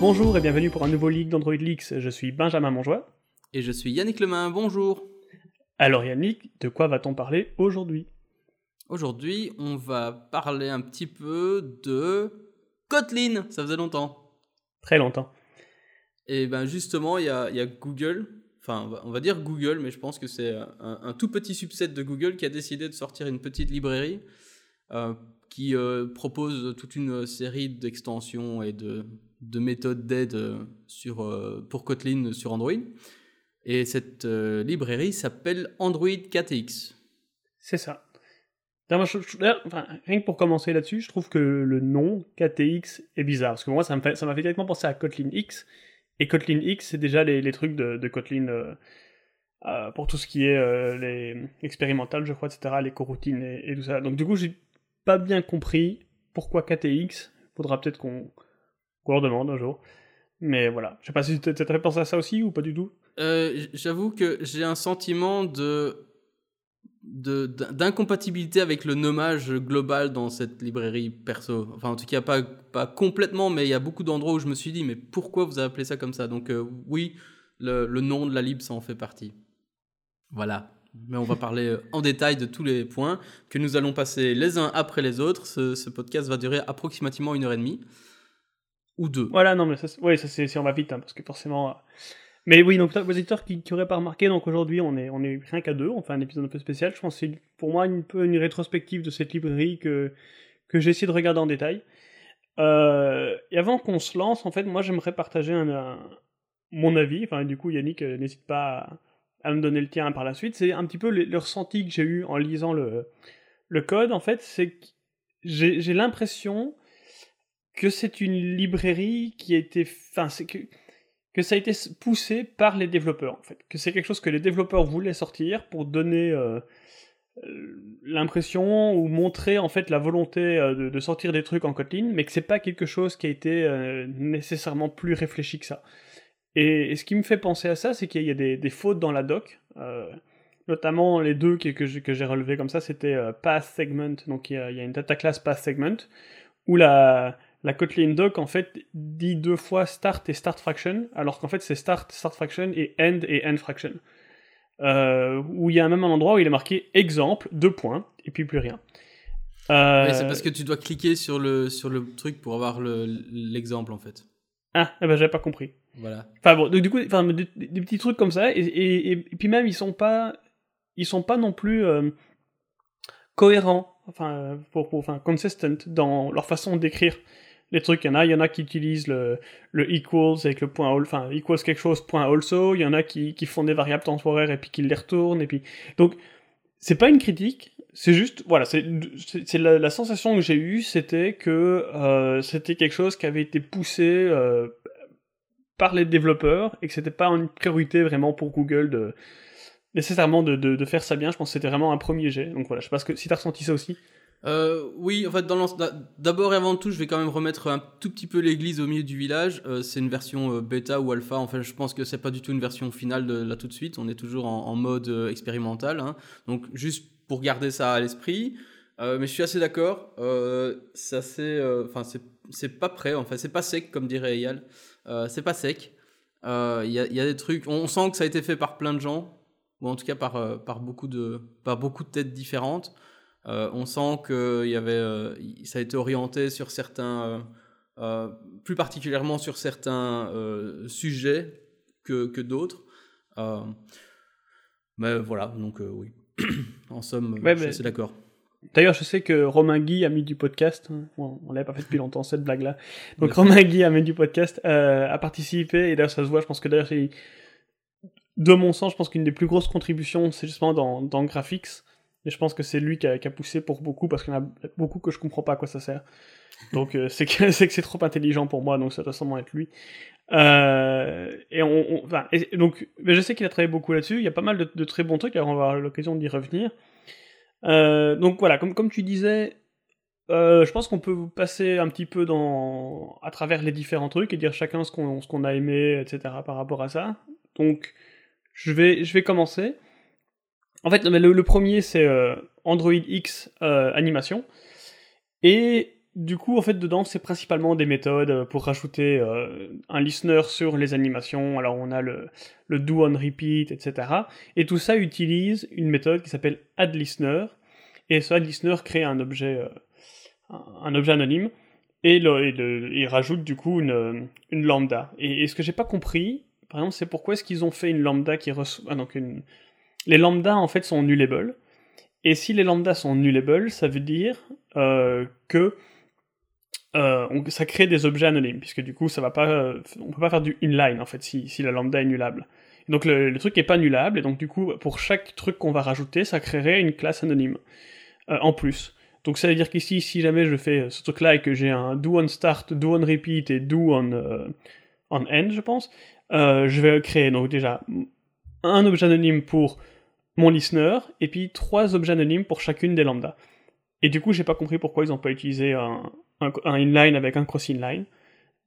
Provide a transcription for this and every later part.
Bonjour et bienvenue pour un nouveau leak d'Android Leaks. Je suis Benjamin Monjoie. Et je suis Yannick Lemain, bonjour. Alors Yannick, de quoi va-t-on parler aujourd'hui? Aujourd'hui, on va parler un petit peu de Kotlin. Ça faisait longtemps. Très longtemps. Et ben justement, il y a, Google, enfin on va, dire Google, mais je pense que c'est un, tout petit subset de Google qui a décidé de sortir une petite librairie euh, qui euh, propose toute une série d'extensions et de, méthodes d'aide sur, euh, pour Kotlin sur Android. Et cette librairie s'appelle Android KTX. C'est ça. rien que pour commencer là-dessus, je trouve que le nom KTX est bizarre. Parce que moi, ça m'a fait, directement penser à Kotlin X. Et Kotlin X, c'est déjà les, trucs de, Kotlin euh, euh, pour tout ce qui est euh, les expérimental, je crois, etc., les coroutines et, tout ça. Donc du coup, j'ai pas bien compris pourquoi KTX. Faudra peut-être qu'on leur demande un jour. Mais voilà. Je sais pas si tu as pensé à ça aussi ou pas du tout? J'avoue que j'ai un sentiment de d'incompatibilité avec le nommage global dans cette librairie perso. Enfin, en tout cas, pas, pas complètement, mais il y a beaucoup d'endroits où je me suis dit, mais pourquoi vous avez appelé ça comme ça? Donc, euh, oui, le, nom de la lib, ça en fait partie. Voilà. Mais on va parler euh, en détail de tous les points que nous allons passer les uns après les autres. Ce, podcast va durer approximativement une heure et demie. Ou deux. Voilà, non, mais ça, ouais, ça c'est, on va vite, parce que forcément, mais oui, donc vos éditeurs qui n'auraient pas remarqué, donc aujourd'hui on est, on est rien qu'à deux, on fait un épisode un peu spécial. Je pense que c'est pour moi un peu une rétrospective de cette librairie que, que j'ai essayé de regarder en détail. Euh, et avant qu'on se lance, en fait, moi j'aimerais partager mon avis. Enfin, du coup, Yannick, euh, n'hésite pas à, me donner le tien par la suite. C'est un petit peu le, ressenti que j'ai eu en lisant le, le code. En fait, c'est que j'ai l'impression que c'est une librairie qui a été. Enfin, c'est que que ça a été poussé par les développeurs, en fait. Que c'est quelque chose que les développeurs voulaient sortir pour donner euh, euh, l'impression ou montrer, en fait, la volonté euh, de, sortir des trucs en Kotlin, mais que c'est pas quelque chose qui a été nécessairement plus réfléchi que ça. Et, ce qui me fait penser à ça, c'est qu'il y a des, fautes dans la doc, notamment les deux que, que j'ai relevées comme ça, c'était path segment, donc il y, a, il y, a, une data class path segment, où la, la Kotlin doc en fait dit deux fois start et start fraction, alors qu'en fait c'est start, start fraction et end et end fraction. Euh, où il y a même un endroit où il est marqué exemple, deux points, et puis plus rien. Euh... c'est parce que tu dois cliquer sur le, sur le truc pour avoir l'exemple en fait. Ah, eh ben j'avais pas compris. Voilà. Enfin bon, donc, du coup, enfin, des, petits trucs comme ça, et, et, et, puis même ils sont pas, ils sont pas non plus euh, cohérents, enfin, pour, pour, enfin, consistent dans leur façon d'écrire les trucs. Il y en a, il y en a qui utilisent le, equals avec le point, enfin, equals quelque chose, point also. Il y en a qui, font des variables temporaires et puis qui les retournent. Et puis, donc, c'est pas une critique. C'est juste, voilà, c'est la, sensation que j'ai eue, c'était que euh, c'était quelque chose qui avait été poussé euh, par les développeurs et que c'était pas une priorité vraiment pour Google de nécessairement de, faire ça bien. Je pense que c'était vraiment un premier jet. Donc voilà, je sais pas si t'as ressenti ça aussi. Euh, oui, en fait, d'abord et avant tout, je vais quand même remettre un tout petit peu l'église au milieu du village. Euh, c'est une version euh, bêta ou alpha. En fait, je pense que c'est pas du tout une version finale de là tout de suite. On est toujours en, mode expérimental. Hein. Donc, juste pour garder ça à l'esprit. mais je suis assez d'accord. c'est enfin, c'est pas prêt. Enfin, c'est pas sec, comme dirait Eyal. c'est pas sec. Il y a, des trucs. On sent que ça a été fait par plein de gens, ou en tout cas par beaucoup de, par beaucoup de têtes différentes. Euh, on sent que y avait, euh, ça a été orienté sur certains, euh, plus particulièrement sur certains sujets que, que d'autres. mais voilà, donc oui. en somme, je suis d'accord. D'ailleurs, je sais que Romain Guy, ami du podcast, hein, on, l'avait pas fait depuis longtemps cette blague-là. Donc Romain Guy, ami du podcast, a participé et d'ailleurs ça se voit. Je pense que d'ailleurs de mon sens, je pense qu'une des plus grosses contributions, c'est justement dans, dans Graphics, et je pense que c'est lui qui a, poussé pour beaucoup, parce qu'il y en a beaucoup que je comprends pas à quoi ça sert. Donc euh, c'est que c'est trop intelligent pour moi, donc ça doit sûrement être lui. Euh, et donc, mais je sais qu'il a travaillé beaucoup là-dessus. Il y a pas mal de, très bons trucs. Alors on va avoir l'occasion d'y revenir. Euh, donc voilà, comme comme tu disais, je pense qu'on peut passer un petit peu dans à travers les différents trucs et dire chacun ce qu'on qu'on a aimé, etc. par rapport à ça. Donc je vais je vais commencer. En fait, le, premier, c'est euh, Android X euh, animation. Et du coup, en fait, dedans, c'est principalement des méthodes pour rajouter euh, un listener sur les animations. Alors, on a le, do on repeat, etc. Et tout ça utilise une méthode qui s'appelle addListener. Et ce addListener crée un objet, euh, un objet anonyme. Et, le, il rajoute du coup une, une lambda. Et, ce que j'ai pas compris, par exemple, c'est pourquoi est-ce qu'ils ont fait une lambda qui reçoit. Ah, donc une... Les lambdas, en fait, sont nullable. Et si les lambdas sont nullable, ça veut dire euh, que euh, ça crée des objets anonymes, puisque du coup, ça va pas, euh, on peut pas faire du inline en fait si, la lambda est nullable. Donc le, truc est pas nullable, et donc du coup, pour chaque truc qu'on va rajouter, ça créerait une classe anonyme en plus. Donc ça veut dire qu'ici, si jamais je fais ce truc-là et que j'ai un do on start, do on repeat et do on, on end, je pense, je vais créer donc déjà un objet anonyme pour mon listener, et puis trois objets anonymes pour chacune des lambdas. Et du coup, j'ai pas compris pourquoi ils n'ont pas utilisé un, un, inline avec un cross inline.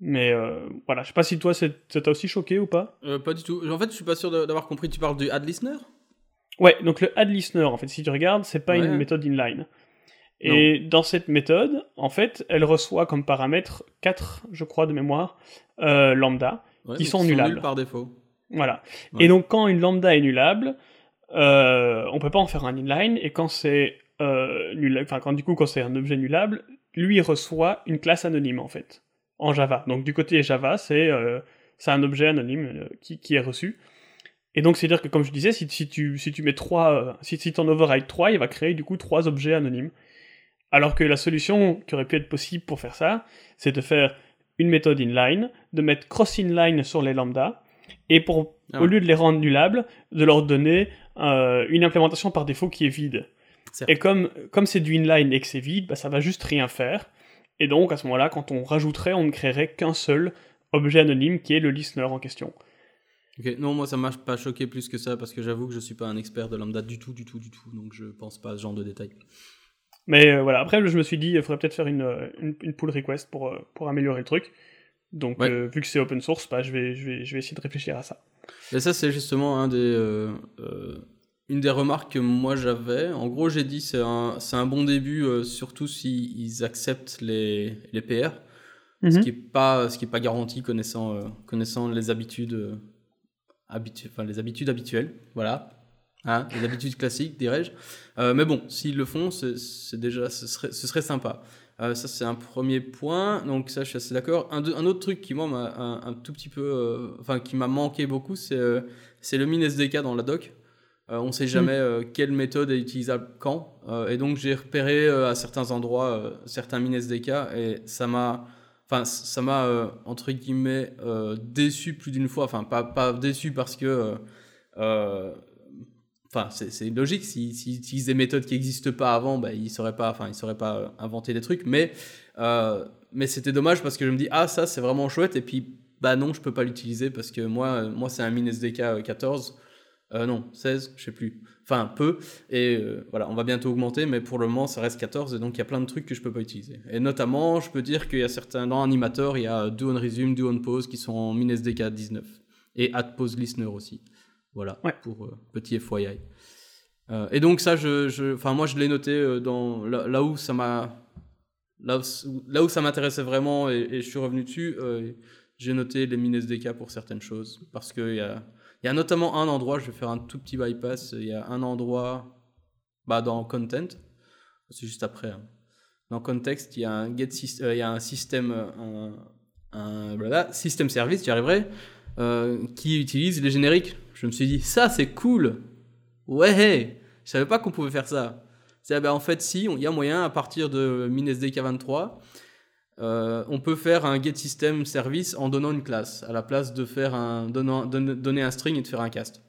Mais euh, voilà, je sais pas si toi ça t'a aussi choqué ou pas euh, Pas du tout. En fait, je suis pas sûr d'avoir compris. Tu parles du add listener? Ouais, donc le add listener, en fait, si tu regardes, c'est pas une méthode inline. Et dans cette méthode, en fait, elle reçoit comme paramètre 4, je crois, de mémoire, euh, lambda, qui sont nullables. par défaut. Voilà. Et donc, quand une lambda est nullable, euh, on peut pas en faire un inline, et quand c'est enfin, quand du coup, quand c'est un objet nullable, lui reçoit une classe anonyme en fait, en Java. Donc du côté Java, c'est euh, un objet anonyme euh, qui, qui, est reçu. Et donc c'est-à-dire que comme je disais, si, si, tu, si tu mets trois, euh, si, si ton override 3, il va créer du coup trois objets anonymes. Alors que la solution qui aurait pu être possible pour faire ça, c'est de faire une méthode inline, de mettre cross inline sur les lambda, et pour, ah au lieu de les rendre nullables, de leur donner une implémentation par défaut qui est vide. Et comme comme c'est du inline et que c'est vide, bah, ça va juste rien faire. Et donc à ce moment-là, quand on rajouterait, on ne créerait qu'un seul objet anonyme qui est le listener en question. Ok, non, moi ça m'a pas choqué plus que ça parce que j'avoue que je suis pas un expert de lambda du tout, du tout, du tout, donc je pense pas à ce genre de détails. Mais euh, voilà, après je me suis dit, il faudrait peut-être faire une, euh, une, pull request pour, euh, pour améliorer le truc. Donc vu que c'est open source, bah, je, vais, je, vais, je vais essayer de réfléchir à ça. Et ça c'est justement un des une des remarques que moi j'avais, en gros j'ai dit c'est un, un bon début, euh, surtout s'ils acceptent les, les PR, ce mhm. qui n'est pas, ce qui est pas garanti connaissant, euh, connaissant les habitudes, euh, enfin, les habitudes habituelles, voilà, hein, les habitudes classiques dirais-je. mais bon, s'ils le font, c'est déjà, ce serait, ce serait sympa. ça c'est un premier point, donc ça je suis assez d'accord. Un, un, autre truc qui moi m'a un, un, tout petit peu, enfin qui m'a manqué beaucoup, c'est c'est le min SDK dans la doc. Euh, on ne sait jamais mm. euh, quelle méthode est utilisable quand. Euh, et donc j'ai repéré à certains endroits certains min SDK et ça m'a enfin ça m'a entre guillemets déçu plus d'une fois enfin pas, pas déçu parce que enfin c'est logique s'ils si, utilisent des méthodes qui n'existent pas avant bah, ils sauraient pas enfin ils sauraient pas inventer des trucs mais mais c'était dommage parce que je me dis ah ça c'est vraiment chouette et puis bah non je peux pas l'utiliser parce que moi moi c'est un min SDK 14 euh, non, 16, je sais plus. Enfin, peu. Et euh, voilà, on va bientôt augmenter, mais pour le moment, ça reste 14, et donc il y a plein de trucs que je peux pas utiliser. Et notamment, je peux dire qu'il y a certains, dans Animator, il y a do on resume, do on pause qui sont en min-SDK 19. Et add pause listener aussi. Voilà, pour euh, petit FYI. et donc ça, je, enfin moi je l'ai noté dans là, où ça m'a là, où, ça m'intéressait vraiment et, et, je suis revenu dessus, j'ai noté les min SDK pour certaines choses parce qu'il y a y a notamment un endroit, je vais faire un tout petit bypass, il y a un endroit bah, dans Content, c'est juste après. Hein. Dans Context, il y a un, get euh, il y a un système, un, un système service, j'y arriverai, euh, qui utilise les génériques. Je me suis dit, ça c'est cool Ouais Je savais pas qu'on pouvait faire ça. C'est, ben, en fait, si, il y a moyen à partir de MinSDK23 euh, on peut faire un get system service en donnant une classe, à la place de faire un, donner un string et de faire un cast.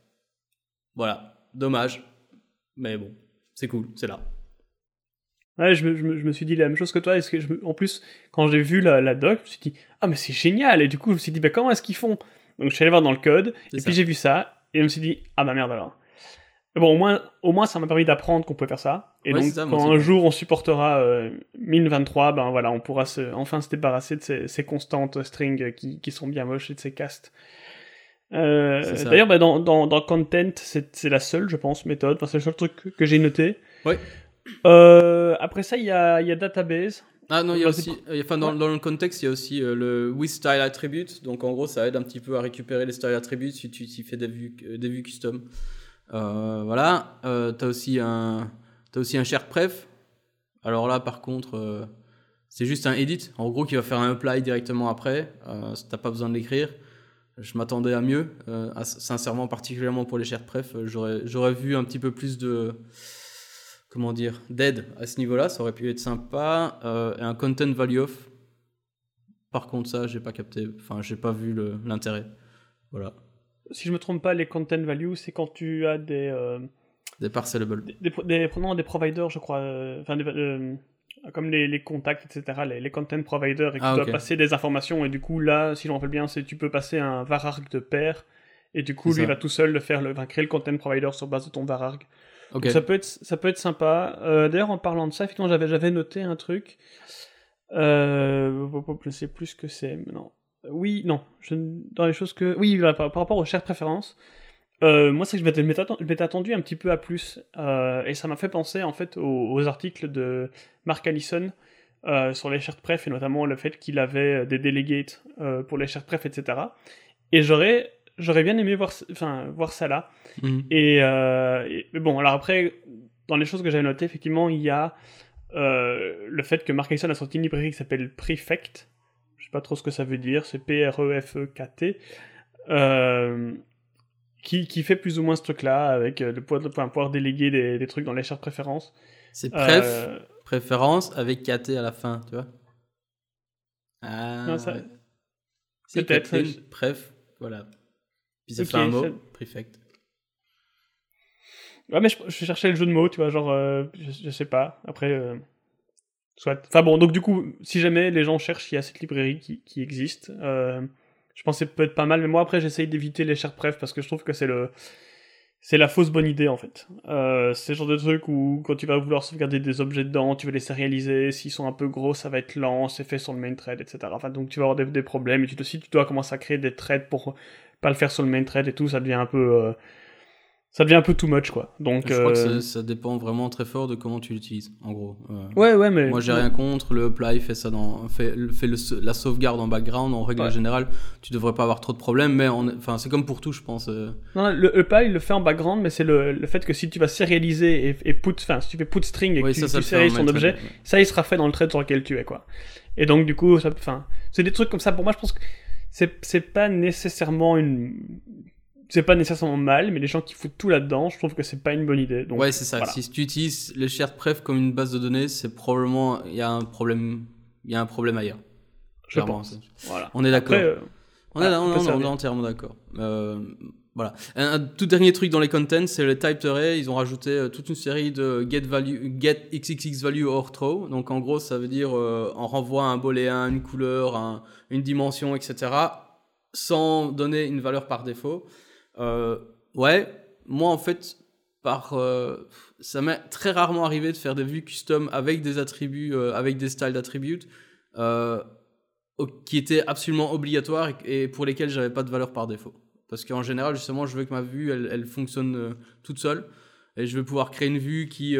Voilà, dommage, mais bon, c'est cool, c'est là. Ouais, je me, suis dit la même chose que toi. Est-ce que je, en plus, quand j'ai vu la, doc, je me suis dit, ah, mais c'est génial! Et du coup, je me suis dit, bah, comment est-ce qu'ils font? Donc, je suis allé voir dans le code, et puis j'ai vu ça, et je me suis dit, ah, bah merde alors. Bon, au moins, au moins ça m'a permis d'apprendre qu'on peut faire ça. Et donc, quand un jour on supportera euh, 1023, ben voilà, on pourra se, enfin se débarrasser de ces, ces constantes strings qui, qui, sont bien moches et de ces castes. Euh, D'ailleurs, ben, dans, dans, dans, Content, c'est la seule, je pense, méthode. Enfin, c'est le seul truc que, j'ai noté. Ouais. Euh, après ça, il y a, y a Database. Ah non, il y a aussi, enfin, dans, dans, le contexte, il y a aussi le with style attribute. Donc en gros, ça aide un petit peu à récupérer les style attributes si tu si fais des vues, des vues custom. voilà. Euh, tu as aussi un, as aussi un shared pref. Alors là, par contre, c'est juste un edit. En gros, qui va faire un apply directement après. Euh, T'as pas besoin de l'écrire. Je m'attendais à mieux. Euh, sincèrement, particulièrement pour les chers pref, euh, j'aurais vu un petit peu plus de comment dire d'aide à ce niveau-là. Ça aurait pu être sympa. Euh, et un content value off. Par contre, ça, j'ai pas capté. Enfin, j'ai pas vu l'intérêt. Voilà. Si je me trompe pas, les content value, c'est quand tu as des des parcellables. Des, des, des, providers, je crois. Enfin, des, comme les, les, contacts, etc., les, les content providers, et qui ah, doivent passer des informations. Et du coup, là, si je me rappelle bien, c'est tu peux passer un vararg de pair, et du coup, lui, il va tout seul le faire, le, va créer le content provider sur base de ton vararg. Ça peut être, ça peut être sympa. Euh, D'ailleurs, en parlant de ça, effectivement, j'avais, noté un truc. Euh, je ne sais plus ce que c'est maintenant. Oui, non. Dans les choses que. Oui, par, par rapport aux chères préférences. Euh, moi, c'est que je m'étais attendu un petit peu à plus, euh, et ça m'a fait penser en fait aux, articles de Mark Allison sur les shared pref, et notamment le fait qu'il avait des delegates pour les shared pref, etc. Et j'aurais j'aurais bien aimé voir, enfin, voir ça là. Mhm. Et, bon, alors après, dans les choses que j'avais notées, effectivement, il y a le fait que Mark Allison a sorti une librairie qui s'appelle Prefect. Je sais pas trop ce que ça veut dire, c'est P-R-E-F-E-K-T. Euh, qui, qui, fait plus ou moins ce truc-là, avec euh, le pouvoir, enfin, pouvoir déléguer des, des, trucs dans les chartes préférences. C'est préf, euh, préférence avec KT à la fin, tu vois. Ah, ça... Peut-être. Préf, voilà. Puis ça fait un mot, préfect. Ouais, mais je, je, cherchais le jeu de mots, tu vois, genre, euh, je, je, sais pas. Après, soit. Enfin bon, donc du coup, si jamais les gens cherchent, il y a cette librairie qui, qui existe. Je pense que peut être pas mal, mais moi après j'essaye d'éviter les chers pref parce que je trouve que c'est le c'est la fausse bonne idée en fait. Euh, c'est le genre de truc où quand tu vas vouloir sauvegarder des objets dedans, tu veux les sérialiser, s'ils sont un peu gros, ça va être lent, c'est fait sur le main thread, etc. Enfin, donc tu vas avoir des, problèmes et tu, aussi tu dois commencer à créer des threads pour pas le faire sur le main thread et tout, ça devient un peu euh, ça devient un peu too much quoi. Donc je crois que euh, ça, dépend vraiment très fort de comment tu l'utilises en gros. Euh, ouais ouais mais moi j'ai rien contre le apply fait ça dans fait, fait la sauvegarde en background en règle générale tu devrais pas avoir trop de problèmes mais enfin c'est comme pour tout je pense. Non, le apply le fait en background mais c'est le, le, fait que si tu vas sérialiser et, et put enfin si tu fais put string et que tu, tu sérialises ton objet ça il sera fait dans le thread sur lequel tu es quoi. Et donc du coup ça enfin c'est des trucs comme ça pour moi je pense que c'est pas nécessairement une c'est pas nécessairement mal, mais les gens qui foutent tout là-dedans, je trouve que c'est pas une bonne idée. Donc, ouais, c'est ça. Si tu utilises le shared pref comme une base de données, c'est probablement il y a un problème, il y a un problème ailleurs. Je pense. Voilà. On est d'accord. Euh, on, est, entièrement d'accord. Euh, voilà. Un, tout dernier truc dans les contents, c'est le type array. Ils ont rajouté euh, toute une série de get value, get xxx value or throw. Donc en gros, ça veut dire on renvoie un booléen, une couleur, une dimension, etc. Sans donner une valeur par défaut. Euh, ouais, moi en fait, par, euh, ça m'est très rarement arrivé de faire des vues custom avec des attributs, euh, avec des styles d'attributs qui étaient absolument obligatoires et, pour lesquels j'avais pas de valeur par défaut. Parce qu'en général, justement, je veux que ma vue, elle, elle fonctionne toute seule. Et je veux pouvoir créer une vue qui,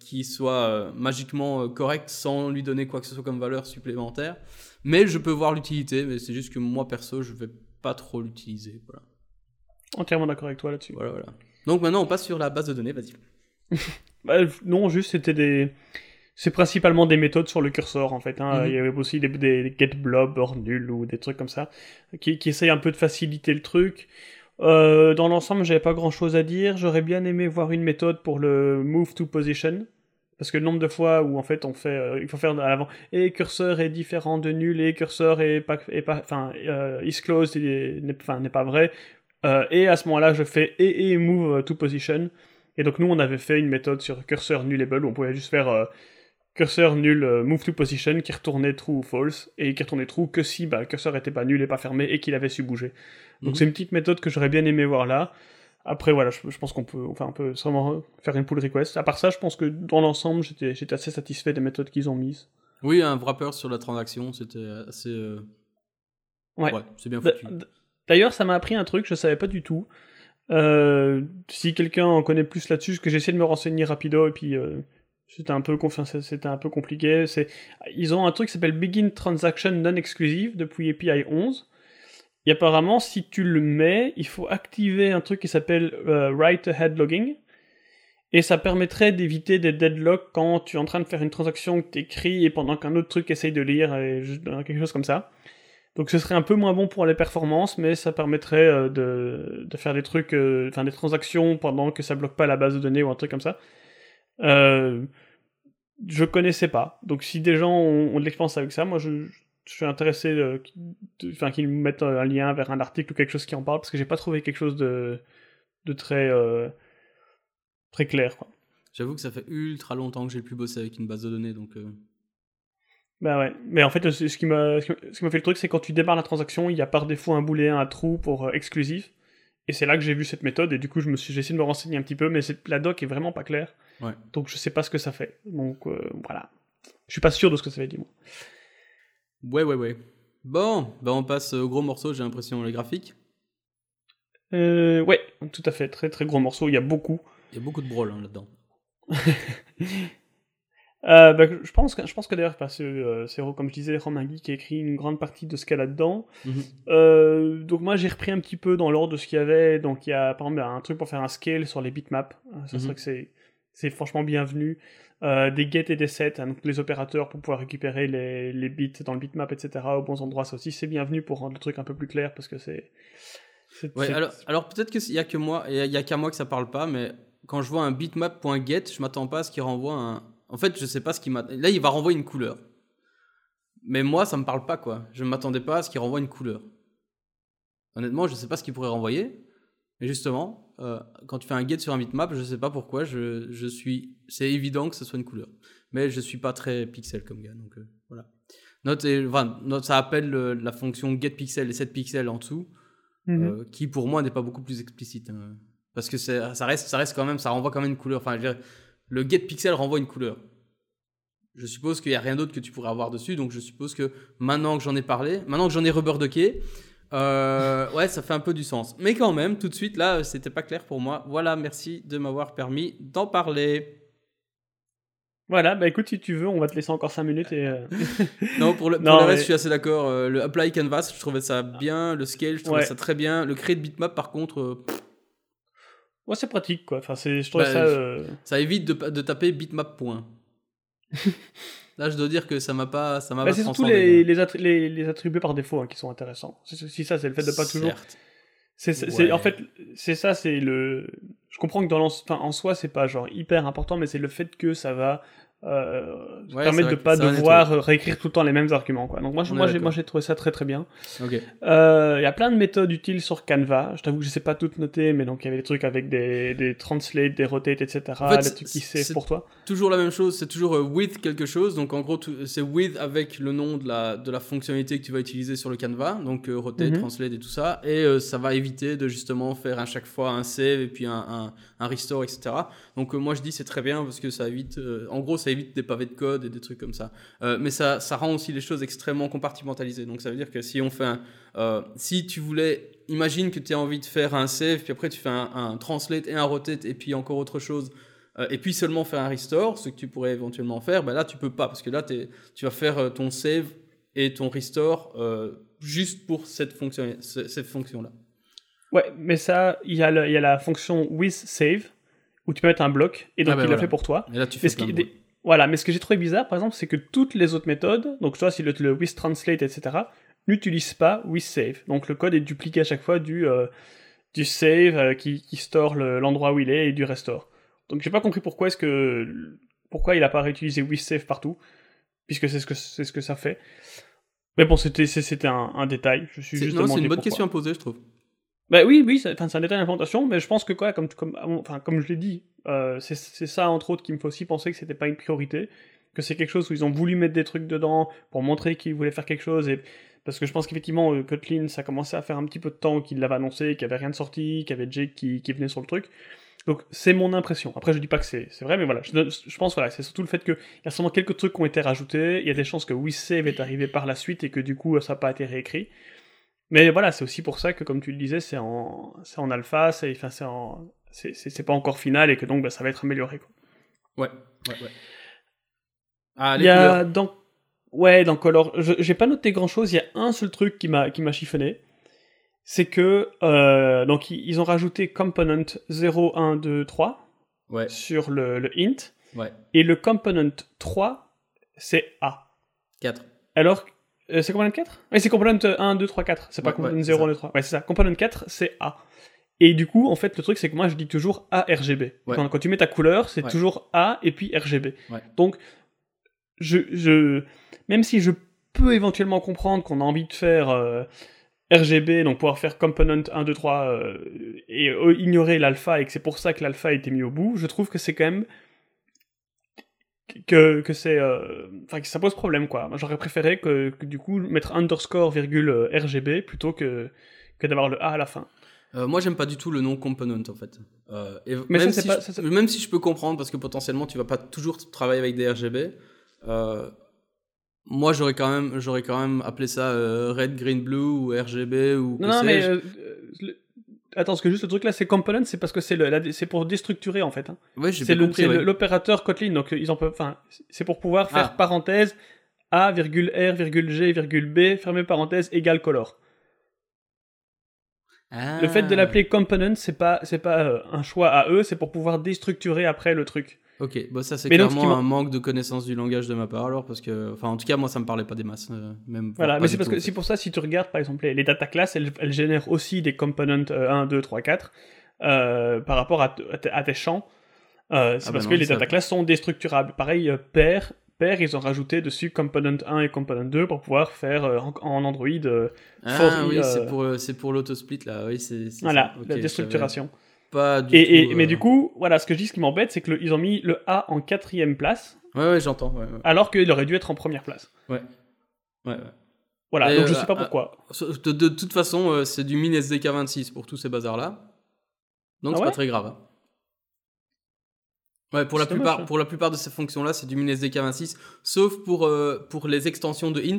qui soit magiquement correcte sans lui donner quoi que ce soit comme valeur supplémentaire. Mais je peux voir l'utilité, mais c'est juste que moi, perso, je vais pas trop l'utiliser. Voilà. Entièrement d'accord avec toi là-dessus. Voilà, voilà. Donc maintenant, on passe sur la base de données, vas-y. bah, non, juste c'était des. C'est principalement des méthodes sur le curseur en fait. Hein. Mhm. Il y avait aussi des, des, get blob or nul ou des trucs comme ça qui, qui essayent un peu de faciliter le truc. Euh, dans l'ensemble, j'avais pas grand chose à dire. J'aurais bien aimé voir une méthode pour le move to position. Parce que le nombre de fois où en fait on fait, euh, il faut faire à l'avant, et curseur est différent de nul, et curseur est pas, est pas enfin, euh, is closed n'est pas vrai, et à ce moment-là, je fais et, et move to position. Et donc nous, on avait fait une méthode sur curseur nullable où on pouvait juste faire curseur nul euh, move to position qui retournait true ou false et qui retournait true que si bah, le curseur était pas nul et pas fermé et qu'il avait su bouger. Donc mhm. c'est une petite méthode que j'aurais bien aimé voir là. Après voilà, je, pense qu'on peut, enfin on peut sûrement faire une pull request. À part ça, je pense que dans l'ensemble, j'étais assez satisfait des méthodes qu'ils ont mises. Oui, un wrapper sur la transaction, c'était assez. Ouais, ouais c'est bien foutu. D'ailleurs, ça m'a appris un truc, je savais pas du tout. Euh, si quelqu'un en connaît plus là-dessus, que j'essaie de me renseigner rapido et puis euh, C'était un peu compliqué. Ils ont un truc qui s'appelle Begin Transaction Non Exclusive depuis API 11. Et apparemment, si tu le mets, il faut activer un truc qui s'appelle euh, Write Ahead Logging. Et ça permettrait d'éviter des deadlocks quand tu es en train de faire une transaction que tu écris et pendant qu'un autre truc essaye de lire, et quelque chose comme ça. Donc ce serait un peu moins bon pour les performances, mais ça permettrait euh, de, de, faire des trucs, euh, enfin des transactions pendant que ça bloque pas la base de données ou un truc comme ça. Euh, je connaissais pas. Donc si des gens ont, de l'expérience avec ça, moi je, je suis intéressé de, enfin qu'ils me mettent un lien vers un article ou quelque chose qui en parle parce que j'ai pas trouvé quelque chose de, de très euh, très clair. J'avoue que ça fait ultra longtemps que j'ai plus bossé avec une base de données, donc. Euh... Bah ouais, mais en fait, ce qui m'a ce qui m'a fait le truc, c'est quand tu démarres la transaction, il y a par défaut un booléen, un trou pour euh, exclusif. Et c'est là que j'ai vu cette méthode, et du coup, je me suis, j'ai essayé de me renseigner un petit peu, mais la doc est vraiment pas claire. Ouais. Donc, je sais pas ce que ça fait. Donc, euh, voilà. Je suis pas sûr de ce que ça fait, dis-moi. Ouais, ouais, ouais. Bon, bah on passe au gros morceau, j'ai l'impression, les graphiques. Euh, ouais, tout à fait. Très, très gros morceau. Il y a beaucoup. Il y a beaucoup de brawl hein, là-dedans. Euh, bah, je pense que, je pense que d'ailleurs, parce que euh, c'est comme je disais, Romain Guy qui a écrit une grande partie de ce qu'il y a là-dedans. Mhm. Euh, donc moi j'ai repris un petit peu dans l'ordre de ce qu'il y avait. Donc il y a par exemple un truc pour faire un scale sur les bitmaps. Ça Mhm. que c'est, c'est franchement bienvenu. Euh, des get et des set, hein, donc les opérateurs pour pouvoir récupérer les, les bits dans le bitmap, etc. aux bons endroits, ça aussi c'est bienvenu pour rendre le truc un peu plus clair parce que c'est. Ouais, alors, alors peut-être qu'il y a que moi, il y a qu'à moi que ça parle pas, mais quand je vois un bitmap.get, je m'attends pas à ce qu'il renvoie un. En fait, je sais pas ce qu'il m'a. Là, il va renvoyer une couleur. Mais moi, ça me parle pas, quoi. Je m'attendais pas à ce qu'il renvoie une couleur. Honnêtement, je sais pas ce qu'il pourrait renvoyer. Mais justement, euh, quand tu fais un get sur un bitmap, je sais pas pourquoi, je, je suis. C'est évident que ce soit une couleur. Mais je suis pas très pixel comme gars, donc euh, voilà. Note, et- enfin, note, ça appelle le- la fonction getPixel et setPixel en dessous. Mhm. Euh, qui pour moi n'est pas beaucoup plus explicite. hein. parce que ça reste, ça reste quand même, ça renvoie quand même une couleur. Enfin, je veux dire, le get pixel renvoie une couleur. Je suppose qu'il n'y a rien d'autre que tu pourrais avoir dessus, donc je suppose que maintenant que j'en ai parlé, maintenant que j'en ai reburdocké, euh, ouais, ça fait un peu du sens. Mais quand même, tout de suite, là, c'était pas clair pour moi. Voilà, merci de m'avoir permis d'en parler. Voilà, bah écoute, si tu veux, on va te laisser encore 5 minutes et. euh, Non, pour le, pour Non, le reste, mais- je suis assez d'accord. Euh, le apply canvas, je trouvais ça bien. Le scale, je trouvais Ouais. ça très bien. Le create bitmap, par contre, euh, pff, Ouais, c'est pratique quoi. Enfin, c'est, je trouve Bah, ça. euh, Ça évite de, de taper bitmap point. Là, je dois dire que ça m'a pas, ça m'a Bah, pas c'est surtout les, les, attri- les, les attributs par défaut hein, qui sont intéressants. C'est si ça, c'est le fait de pas toujours. Certes. C'est, c'est- Ouais. en fait, c'est ça, c'est le. Je comprends que dans enfin, en soi, c'est pas genre hyper important, mais c'est le fait que ça va euh, Ouais, permettre de pas devoir euh, réécrire tout le temps les mêmes arguments. Quoi. Donc moi, je- moi, j'ai, moi, j'ai trouvé ça très très bien. Ok. Euh, Il y a plein de méthodes utiles sur Canva. Je t'avoue que je sais pas toutes noter, mais donc il y avait des trucs avec des, des translate, des rotate, etc. En fait, des trucs qui c'est- pour toi. Toujours la même chose, c'est toujours euh, with quelque chose. Donc en gros, c'est with avec le nom de la, de la fonctionnalité que tu vas utiliser sur le Canva. Donc euh, rotate, Mhm. translate et tout ça. Et euh, ça va éviter de justement faire à chaque fois un save et puis un, un, un restore, etc. Donc euh, moi je dis c'est très bien parce que ça évite, euh, en gros ça évite des pavés de code et des trucs comme ça. Euh, mais ça, ça rend aussi les choses extrêmement compartimentalisées. Donc ça veut dire que si on fait un, si tu voulais, imagine que tu as envie de faire un save, puis après tu fais un, translate et un rotate et puis encore autre chose, et puis seulement faire un restore, ce que tu pourrais éventuellement faire, bah là tu peux pas parce que là tu vas faire ton save et ton restore juste pour cette fonction, ce- cette fonction là. Ouais, mais ça, il y, y a la fonction with save où tu peux mettre un bloc et donc Ah bah il voilà. le fait pour toi. Et là tu fais ce des-. Voilà, mais ce que j'ai trouvé bizarre, par exemple, c'est que toutes les autres méthodes, donc soit si le, le with translate, etc., n'utilisent pas with save. Donc le code est dupliqué à chaque fois du, euh, du save euh, qui, qui store le- l'endroit où il est et du restore. Donc j'ai pas compris pourquoi est-ce que pourquoi il a pas réutilisé with save partout, puisque c'est ce que c'est ce que ça fait. Mais bon, c'était un, un détail. Je suis juste Non, c'est une bonne pourquoi. question à poser, je trouve. Bah oui, oui, c'est enfin, c'est un détail d'implantation, mais je pense que quoi, comme, comme, je l'ai dit, euh, c'est ça entre autres qui me fait aussi penser que c'était pas une priorité, que c'est quelque chose où ils ont voulu mettre des trucs dedans pour montrer qu'ils voulaient faire quelque chose, et parce que je pense qu'effectivement euh, Kotlin ça commençait à faire un petit peu de temps qu'il l'avait annoncé, qu'il n'y avait rien de sorti, qu'il y avait Jake qui, venait sur le truc. Donc c'est mon impression. Après je dis pas que c'est vrai, mais voilà, je pense voilà, c'est surtout le fait qu'il y a sûrement quelques trucs qui ont été rajoutés, il y a des chances que WeSave est arrivé par la suite et que du coup ça n'a pas été réécrit. Mais voilà, c'est aussi pour ça que, comme tu le disais, c'est en, c'est en alpha, c'est, enfin, c'est, en, c'est, c'est, pas encore final et que donc bah, ça va être amélioré. Quoi. Ouais, Ouais, ouais. Ah, Il les y a couleurs. dans ouais dans Color, je- j'ai pas noté grand chose. Il y a un seul truc qui m'a qui m'a chiffonné, c'est que euh, donc ils ils ont rajouté component 0, 1, 2, 3 Ouais, sur le, le int ouais. et le component 3 c'est A. 4. Alors euh, c'est component 4 Oui, c'est component 1, 2, 3, 4. C'est pas Ouais, component ouais, c'est 0, ça. 1, 2, 3. Ouais, c'est ça. Component 4 c'est A. Et du coup, en fait, le truc, c'est que moi, je dis toujours ARGB. Ouais. Quand, quand tu mets ta couleur, c'est toujours A et puis RGB. Donc, je, je, même si je peux éventuellement comprendre qu'on a envie de faire euh, RGB, donc pouvoir faire component 1, 2, 3 euh, et euh, ignorer l'alpha et que c'est pour ça que l'alpha a été mis au bout, je trouve que c'est quand même que, que c'est euh, enfin que ça pose problème quoi. J'aurais préféré que, que du coup mettre underscore virgule euh, RGB plutôt que que d'avoir le A à la fin. Euh, moi, j'aime pas du tout le nom component en fait. Euh, et Mais ça, même, si pas- je, ça, même si je peux comprendre parce que potentiellement tu vas pas toujours travailler avec des RGB, moi j'aurais quand même j'aurais quand même appelé ça red, green, blue ou RGB ou Non, non, mais le- attends, parce que juste le truc là, c'est component, c'est parce que c'est le, c'est pour déstructurer en fait. hein. ouais, j'ai C'est compris. ouais. l'opérateur Kotlin, donc euh, ils en peuvent, enfin, c'est pour pouvoir faire Ah. parenthèse A, virgule R, virgule G, virgule B, fermer parenthèse, égale color. Le fait de Ah. l'appeler component, c'est pas, c'est pas euh, un choix à eux, c'est pour pouvoir déstructurer après le truc. Ok, bon ça c'est clairement un manque de connaissance du langage de ma part alors parce que enfin en tout cas moi ça me parlait pas des masses euh, même Voilà, mais c'est parce que c'est pour ça si tu regardes par exemple les, les data classes, elles, elles génèrent aussi des components euh, 1, 2, 3, 4 euh, par rapport à, tes champs. Euh, c'est Ah bah parce non, que les data classes sont déstructurables. Pareil, euh, pair, pair, ils ont rajouté dessus component 1 et component 2 pour pouvoir faire en, en Android Ah for oui, c'est pour c'est pour l'autosplit là, oui c'est voilà, la déstructuration. Pas du Et, et- tout, Mais euh, du coup, voilà, ce que je dis, ce qui m'embête, c'est qu'ils ont mis le A en quatrième place, Ouais ouais j'entends. Ouais, ouais. alors qu'il aurait dû être en première place. ouais, ouais. Voilà, Et, donc je euh, sais pas ah, pourquoi. De, de toute façon, euh, c'est du min SDK 26 pour tous ces bazars-là. Donc Ah c'est pas très grave. hein. Ouais, pour la, dommage, plupart, pour la plupart de ces fonctions-là, c'est du min SDK 26, sauf pour, euh, pour les extensions de int.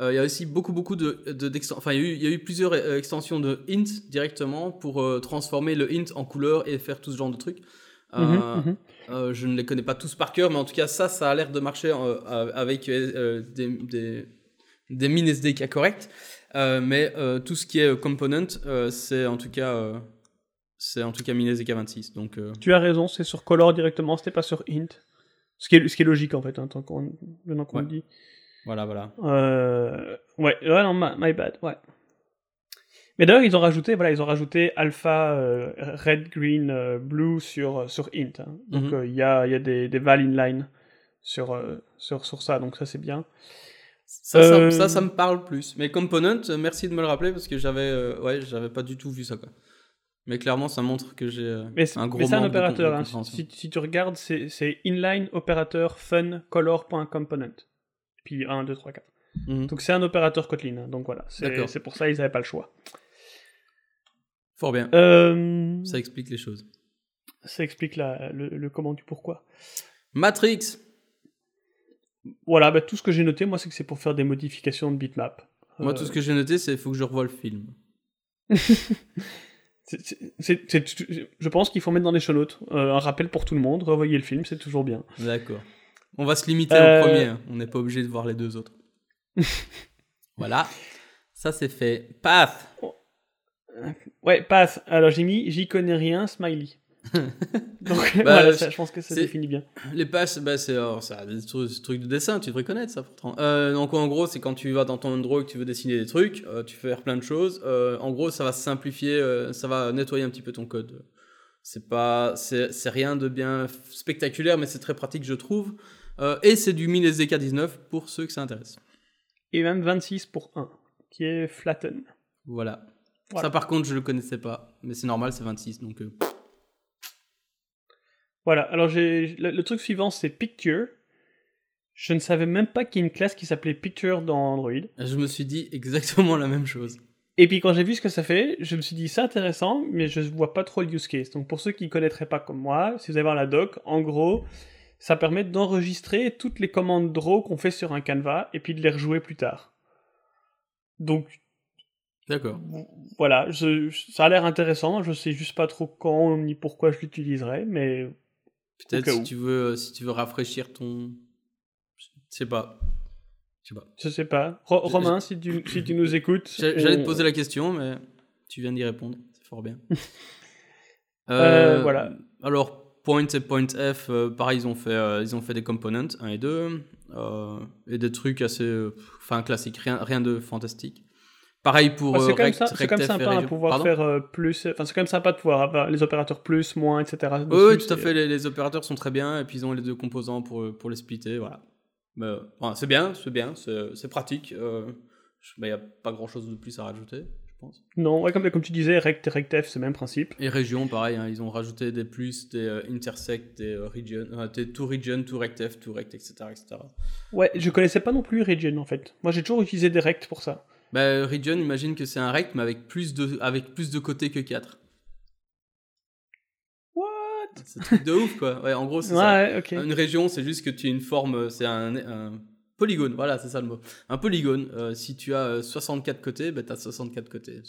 Euh, Il y a aussi beaucoup, beaucoup de, de Enfin, il y, a eu- il y a eu plusieurs euh, extensions de int directement pour euh, transformer le int en couleur et faire tout ce genre de trucs. Mhm, mhm. euh, je ne les connais pas tous par cœur, mais en tout cas, ça, ça a l'air de marcher euh, avec euh, des, des, des min SDK corrects. Euh, mais tout ce qui est component, c'est en tout cas, c'est en tout cas min SDK 26. Donc, Tu as raison, c'est sur color directement, c'était pas sur int. Ce qui est, ce qui est logique en fait, hein, tant qu'on, maintenant qu'on Ouais. le dit. Voilà, voilà. Euh, ouais, ouais, non, my, my bad, ouais. Mais d'ailleurs, ils ont rajouté, voilà, ils ont rajouté alpha, euh, red, green, euh, blue sur, sur int. hein. Donc Mhm. euh, il y, a, y a des, des val inline sur, sur, sur ça, donc ça c'est bien. Ça, ça- ça, ça me parle plus. Mais component, merci de me le rappeler parce que j'avais, ouais, j'avais pas du tout vu ça quoi. Mais clairement, ça montre que j'ai un gros mais c'est un de opérateur, de hein. si, si tu regardes, c'est inline opérateur fun color.component. Puis 1, 2, 3, 4. Mhm. Donc c'est un opérateur Kotlin, hein. donc voilà, c'est pour ça ils n'avaient pas le choix. Fort bien. Euh, Ça explique les choses. ça explique la- le, le comment du pourquoi. Matrix. Voilà, bah, tout ce que j'ai noté, moi, c'est que c'est pour faire des modifications de bitmap. Moi, Euh, tout ce que j'ai noté, c'est il faut que je revoie le film. c'est- je pense qu'il faut mettre dans les show notes euh, un rappel pour tout le monde. Revoyez le film, c'est toujours bien. D'accord. On va se limiter Euh, au premier. hein. On n'est pas obligé de voir les deux autres. voilà. Ça, c'est fait. Paf Ouais, passe. Alors j'ai mis, j'y connais rien, smiley. Donc Bah, voilà, ça, je pense que ça définit bien. Les passes, bah, c'est a des trucs, trucs de dessin, tu devrais connaître ça pourtant. Euh, donc en gros, c'est quand tu vas dans ton Android, que tu veux dessiner des trucs, euh, tu fais faire plein de choses. euh, en gros, ça va simplifier, euh, ça va nettoyer un petit peu ton code. C'est pas, c'est rien de bien spectaculaire, mais c'est très pratique, je trouve. Euh, et c'est du min SDK 19 pour ceux que ça intéresse. Et même 26 pour 1, qui est flatten. Voilà. Voilà. Ça, par contre, je le connaissais pas, mais c'est normal, c'est 26, donc. euh, Voilà, alors j'ai le, le truc suivant, c'est Picture. Je ne savais même pas qu'il y a une classe qui s'appelait Picture dans Android. je me suis dit exactement la même chose. Et puis quand j'ai vu ce que ça fait, je me suis dit c'est intéressant, mais je vois pas trop le use case. Donc pour ceux qui ne connaîtraient pas comme moi, si vous allez voir la doc, en gros, ça permet d'enregistrer toutes les commandes draw qu'on fait sur un canevas et puis de les rejouer plus tard. Donc D'accord. voilà, je- ça a l'air intéressant. Je sais juste pas trop quand ni pourquoi je l'utiliserai, mais Peut-être si tu veux, si tu veux rafraîchir ton, je sais pas. Je sais pas. Je sais pas. Romain, si tu, si tu nous écoutes. J'allais te poser la question, mais tu viens d'y répondre. C'est fort bien. euh, voilà. Alors, Point et Point F, euh, pareil, ils ont fait, euh, ils ont fait des components 1 et 2, euh, et des trucs assez, enfin classiques, rien, rien de fantastique. Pareil pour C'est quand, même sympa de pouvoir faire plus. Enfin, c'est quand même sympa de pouvoir avoir les opérateurs plus, moins, etc. oui, tout à fait. Les, opérateurs sont très bien et puis ils ont les deux composants pour, pour les splitter. Voilà. c'est bien, c'est bien, c'est pratique. Il n'y a pas grand chose de plus à rajouter. Non, comme, comme tu disais, rect et rectf, c'est le même principe. Et région, pareil, hein, ils ont rajouté des plus, des euh, intersect, des euh, region, euh, des to region, to rectf, to rect, etc., etc. Ouais, je connaissais pas non plus region en fait. Moi j'ai toujours utilisé des rect pour ça. Bah, region, imagine que c'est un rect, mais avec plus de, avec plus de côtés que 4. What? C'est un truc de ouf quoi. Ouais, en gros, c'est ouais, ça. Une région, c'est juste que tu as une forme, c'est un, un Polygone, voilà, c'est ça le mot. Un polygone, euh, si tu as 64 euh, côtés, bah, tu as 64 côtés.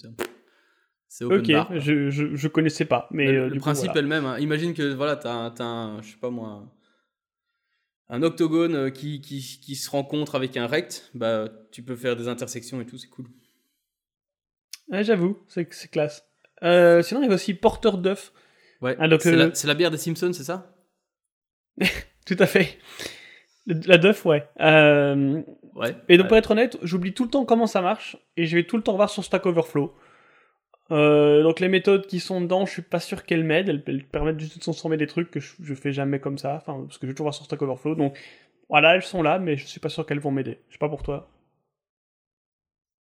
C'est open Ok, je, je, je, connaissais pas. Mais, le, euh, principe est le même. Hein. Imagine que voilà, tu as, un, je sais pas moi, un octogone qui, qui, qui, se rencontre avec un rect, bah, tu peux faire des intersections et tout, c'est cool. Ouais, J'avoue, c'est classe. sinon, il y a aussi porteur d'œuf. Ouais, ah, c'est la, la bière des Simpsons, c'est ça? Tout à fait. La Duff, ouais. Euh, ouais. Et donc, pour être honnête, j'oublie tout le temps comment ça marche et je vais tout le temps voir sur Stack Overflow. Euh, donc, les méthodes qui sont dedans, je suis pas sûr qu'elles m'aident. Elles, permettent juste de transformer des trucs que je, fais jamais comme ça. Enfin, parce que je vais toujours voir sur Stack Overflow. Donc, voilà, elles sont là, mais je suis pas sûr qu'elles vont m'aider. Je sais pas pour toi.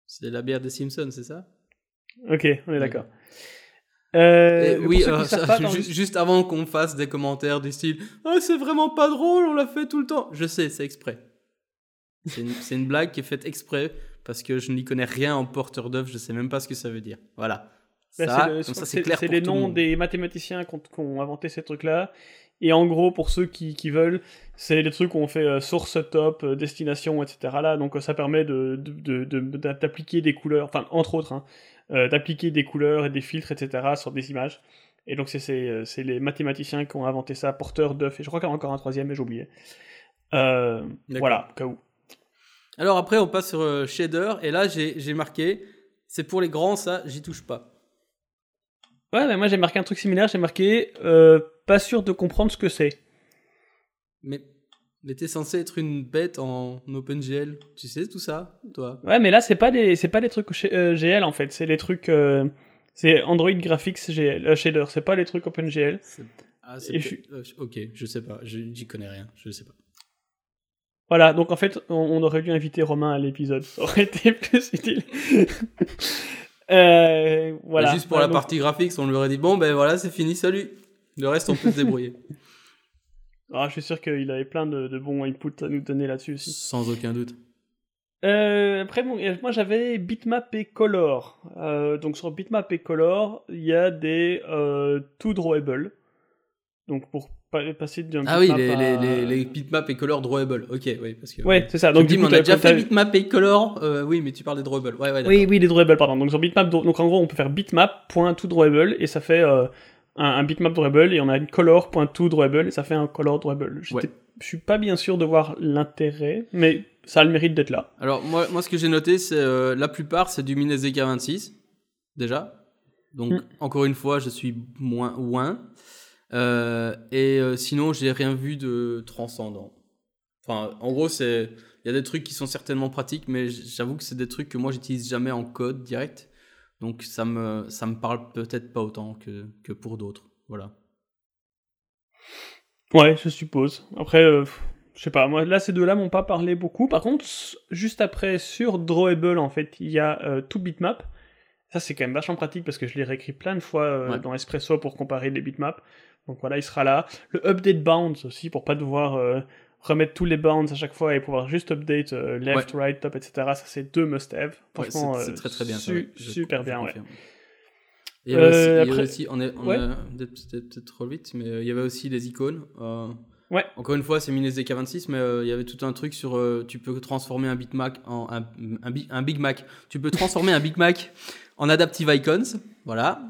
C'est la bière des Simpsons, c'est ça? Ok, on est d'accord. Euh, oui, juste, avant qu'on fasse des commentaires du style oh, c'est vraiment pas drôle, on l'a fait tout le temps. Je sais, c'est exprès. C'est une, blague qui est faite exprès parce que je n'y connais rien en porteur d'œuvre, je sais même pas ce que ça veut dire. Voilà. Ben, c'est clair. C'est les noms des mathématiciens qui ont, inventé ces trucs-là. Et en gros, pour ceux qui, qui veulent, c'est les trucs où on fait euh, source top, euh, destination, etc. Là, donc ça permet d'appliquer de, de, des couleurs, enfin entre autres, hein, euh, d'appliquer des couleurs et des filtres, etc. sur des images. Et donc c'est euh, les mathématiciens qui ont inventé ça, porteur d'œuf, et je crois qu'il y a encore un troisième, mais j'ai oublié. Euh, voilà, cas où. Alors après, on passe sur Shader, et là j'ai marqué, c'est pour les grands, ça, j'y touche pas. Ouais, mais moi j'ai marqué un truc similaire, j'ai marqué pas sûr de comprendre ce que c'est. Mais mais t'es censé être une bête en OpenGL. Tu sais tout ça, toi? Ouais, mais là, c'est pas des, c'est pas des trucs euh, GL en fait. C'est les trucs. Euh, c'est Android Graphics GL, euh, Shader. C'est pas les trucs OpenGL. Ah, c'est Ok, je sais pas. Je n'y connais rien. Je sais pas. Voilà, donc en fait, on, aurait dû inviter Romain à l'épisode. Ça aurait été plus utile. voilà. juste pour la partie graphics, on lui aurait dit bon, ben voilà, c'est fini, salut. Le reste, on peut se débrouiller. Ah, je suis sûr qu'il avait plein de, bons inputs à nous donner là-dessus aussi. Sans aucun doute. Euh, après, moi j'avais Bitmap et Color. Euh, donc sur Bitmap et Color, il y a des euh, to drawable. Donc pour passer d'un Ah oui, les, les, les, bitmap et color drawable. Ok, oui. Parce que, ouais, c'est ça. Donc, on a déjà fait bitmap et color. oui, mais tu parles des drawable. Ouais, ouais, oui, oui, les drawable, pardon. Donc sur bitmap, donc en gros, on peut faire bitmap.toDrawable et ça fait un, bitmap drawable et on a une color.toDrawable et ça fait un color drawable. Je suis pas bien sûr de voir l'intérêt, mais ça a le mérite d'être là. Alors moi, moi ce que j'ai noté, c'est euh, la plupart c'est du MinSDK26 déjà. Donc hmm. encore une fois, je suis moins ouin. Euh, et euh, sinon, j'ai rien vu de transcendant. Enfin, en gros, c'est il y a des trucs qui sont certainement pratiques, mais j'avoue que c'est des trucs que moi j'utilise jamais en code direct. Donc ça me, ça me parle peut-être pas autant que, que pour d'autres. Voilà. Ouais, je suppose. Après, euh, je sais pas, moi là ces deux-là m'ont pas parlé beaucoup. Par contre, juste après sur Drawable en fait, il y a euh, tout bitmap. Ça c'est quand même vachement pratique parce que je l'ai réécrit plein de fois euh, dans Espresso pour comparer les bitmaps. Donc voilà, il sera là. Le update bounds aussi pour pas devoir remettre tous les bounds à chaque fois et pouvoir juste update euh, left, right, top, etc. Ça, c'est deux must-have. Franchement, c'est très très bien. super bien, ouais. Il y avait aussi, on est, on peut-être trop vite, mais euh, il y avait aussi les icônes. Euh, ouais. Encore une fois, c'est MinSDK26, mais il y avait tout un truc sur tu peux transformer un Bitmac en un, un, Big Mac. Tu peux transformer un Big Mac en adaptive icons. Voilà.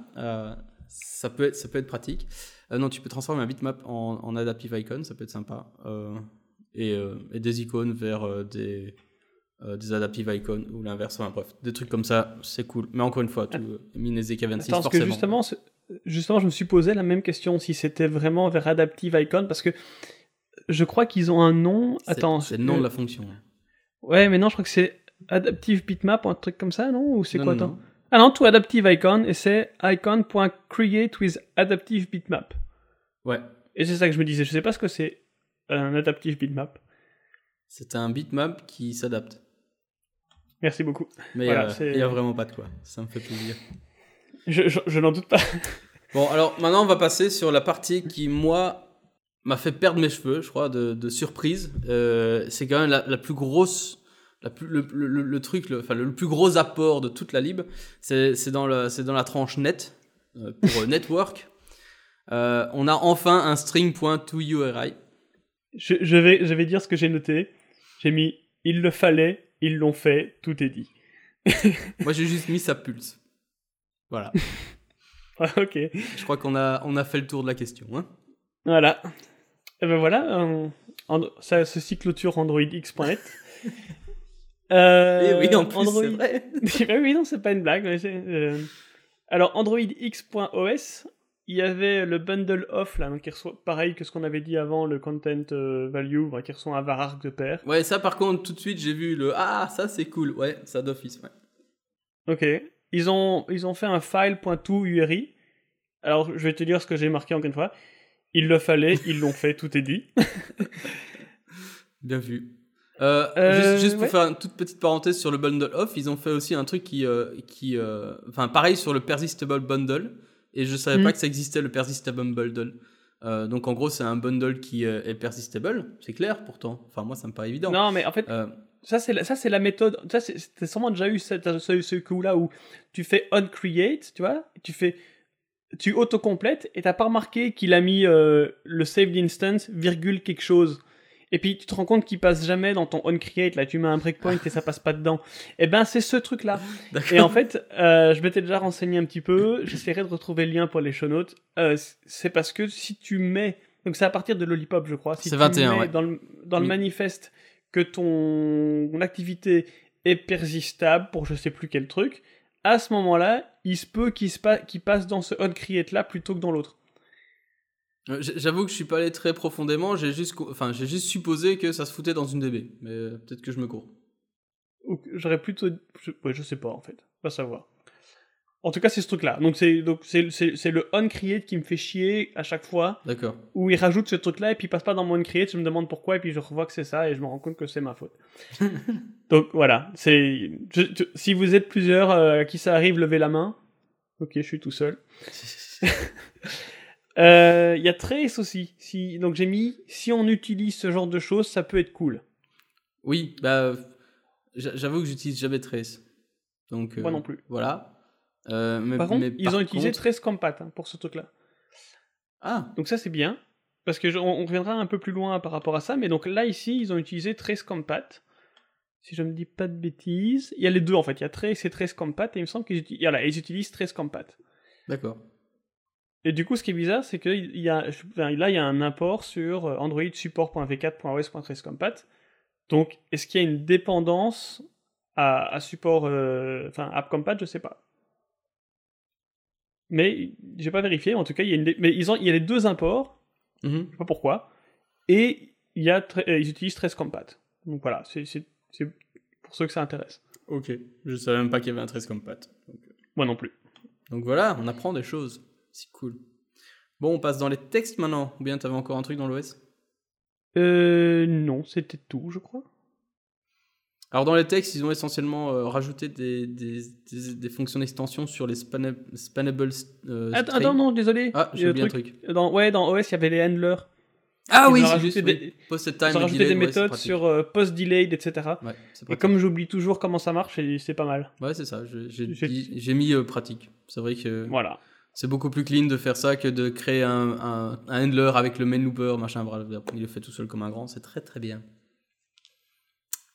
ça, peut être, ça peut être pratique. Euh, non, tu peux transformer un bitmap en, en adaptive icon, ça peut être sympa. Euh, et, euh, et des icônes vers euh, des, euh, des adaptive icons ou l'inverse. Enfin bref, des trucs comme ça, c'est cool. Mais encore une fois, tout Minezek 26 Attends, parce que forcément. justement, justement, je me suis posé la même question si c'était vraiment vers Adaptive Icon parce que je crois qu'ils ont un nom. Attends, c'est le nom de la fonction. Ouais, mais non, je crois que c'est Adaptive Bitmap ou un truc comme ça, non? Ou c'est quoi non, attends? non. Ah non, tout Adaptive Icon et c'est icon.create with Adaptive Bitmap. Ouais, Et c'est ça que je me disais. Je sais pas ce que c'est un Adaptive Bitmap. c'est un bitmap qui s'adapte. Merci beaucoup. Mais Voilà, euh, il y a vraiment pas de quoi. Ça me fait plaisir. Je, je- je n'en doute pas. Bon, alors maintenant, on va passer sur la partie qui, moi, m'a fait perdre mes cheveux, je crois, de, de surprise. Euh, c'est quand même la, la plus grosse, la plus, le, le- le- le truc, le, enfin, le, plus gros apport de toute la lib. C'est dans, la tranche net, euh, pour network. On a enfin un string.toURI. Je, je vais, je vais dire ce que j'ai noté. J'ai mis il le fallait, ils l'ont fait, tout est dit. Moi, j'ai juste mis sa pulse. Voilà. Ah, ok. Je crois qu'on a, on a fait le tour de la question. Hein Voilà. Et ben voilà, euh, and- ça, ceci clôture AndroidX.net. Euh, Et Eh oui, en plus, Android... c'est vrai. Ben oui, non, c'est pas une blague. mais euh, Alors, AndroidX.os, il y avait le bundle off, là, qui reçoit, pareil que ce qu'on avait dit avant, le content euh, value, qui reçoit un var arc de pair. Ouais, ça, par contre, tout de suite, j'ai vu le Ah, ça, c'est cool. Ouais, ça d'office. Ouais. Ok. Ils ont, ils ont fait un file.toURI. Alors, je vais te dire ce que j'ai marqué encore une fois. Il le fallait, ils l'ont fait, tout est dit. Bien vu. Euh, Euh, juste, juste pour ouais. faire une toute petite parenthèse sur le bundle off, ils ont fait aussi un truc qui, euh, qui, enfin pareil sur le persistable bundle. Et je savais Mhm. pas que ça existait le persistable bundle. Euh, donc en gros c'est un bundle qui euh, est persistable, c'est clair pourtant. Enfin moi ça me paraît évident. Non, mais en fait, Euh, ça c'est la, ça c'est la méthode. Ça c'est t'as sûrement déjà eu cette, ce, ce coup-là où tu fais on create, tu vois, tu fais, tu autocomplètes et t'as pas remarqué qu'il a mis euh, le saved instance virgule quelque chose. Et puis tu te rends compte qu'il passe jamais dans ton on create là, tu mets un breakpoint et ça passe pas dedans. Et ben c'est ce truc-là. d'accord. Et en fait, euh, je m'étais déjà renseigné un petit peu, j'essaierai de retrouver le lien pour les show notes. Euh, c'est parce que si tu mets, donc c'est à partir de Lollipop, je crois, si C'est tu 21, mets ouais. dans le, dans le Oui. manifeste que ton, activité est persistable pour je sais plus quel truc, à ce moment-là, il se peut qu'il se pa- qu'il passe dans ce on create là plutôt que dans l'autre. Euh, J'avoue que je suis pas allé très profondément. J'ai juste, enfin j'ai juste supposé que ça se foutait dans une DB. Mais euh, peut-être que je me cours. J'aurais plutôt, je, ouais, je sais pas en fait, pas savoir. En tout cas, c'est ce truc-là. Donc c'est donc c'est c'est- c'est le on create qui me fait chier à chaque fois. D'accord. où il rajoute ce truc-là et puis il passe pas dans mon create, je me demande pourquoi et puis je revois que c'est ça et je me rends compte que c'est ma faute. Donc voilà, c'est je- je- si vous êtes plusieurs euh, à qui ça arrive, levez la main. Ok, je suis tout seul. Euh, Il y a Trace aussi. Si, donc j'ai mis si on utilise ce genre de choses, ça peut être cool. Oui, bah j'a- j'avoue que j'utilise jamais Trace. Donc Moi euh, non plus. Voilà. Euh, mais, Par contre, mais ils ont utilisé Trace Compat hein, pour ce truc-là. Ah, Donc ça c'est bien parce que je- on, on reviendra un peu plus loin par rapport à ça, mais donc là ici ils ont utilisé Trace Compat. Si je ne dis pas de bêtises, il y a les deux en fait, il y a Trace et Trace Compat et il me semble qu'ils utilisent, voilà, ils utilisent Trace Compat. d'accord. Et du coup ce qui est bizarre c'est que il y a, là il y a un import sur euh, Android support.v4.os.tracecompat. Donc est-ce qu'il y a une dépendance à, à support, euh, enfin AppCompat, je sais pas. Mais j'ai pas vérifié, en tout cas il y a une, mais ils ont, il y a les deux imports Mhm. je sais pas pourquoi. Et il y a euh, ils utilisent Trace Compat. Donc voilà, c'est pour ceux que ça intéresse. Ok. Je savais même pas qu'il y avait un Trace Compat. Donc, euh, Moi non plus. donc voilà, on apprend des choses. C'est cool. Bon, on passe dans les textes maintenant. Ou bien t'avais encore un truc dans l'OS Euh, non, c'était tout, je crois. Alors dans les textes, ils ont essentiellement euh, rajouté des, des, des, des fonctions d'extension sur les spanna- spannable euh, Attends, non, désolé. Ah, j'ai oublié un le truc. Dans, ouais, dans OS, il y avait les handlers. Ah Ils oui, c'est juste. des- oui. Posted time Ils ont rajouté des méthodes sur euh, post-delayed, etc. Ouais, Et comme j'oublie toujours comment ça marche, c'est pas mal. Ouais, c'est ça. J'ai mis pratique. C'est vrai que Voilà. C'est beaucoup plus clean de faire ça que de créer un, un, un handler avec le main looper, machin. Il le fait tout seul comme un grand. C'est très très bien.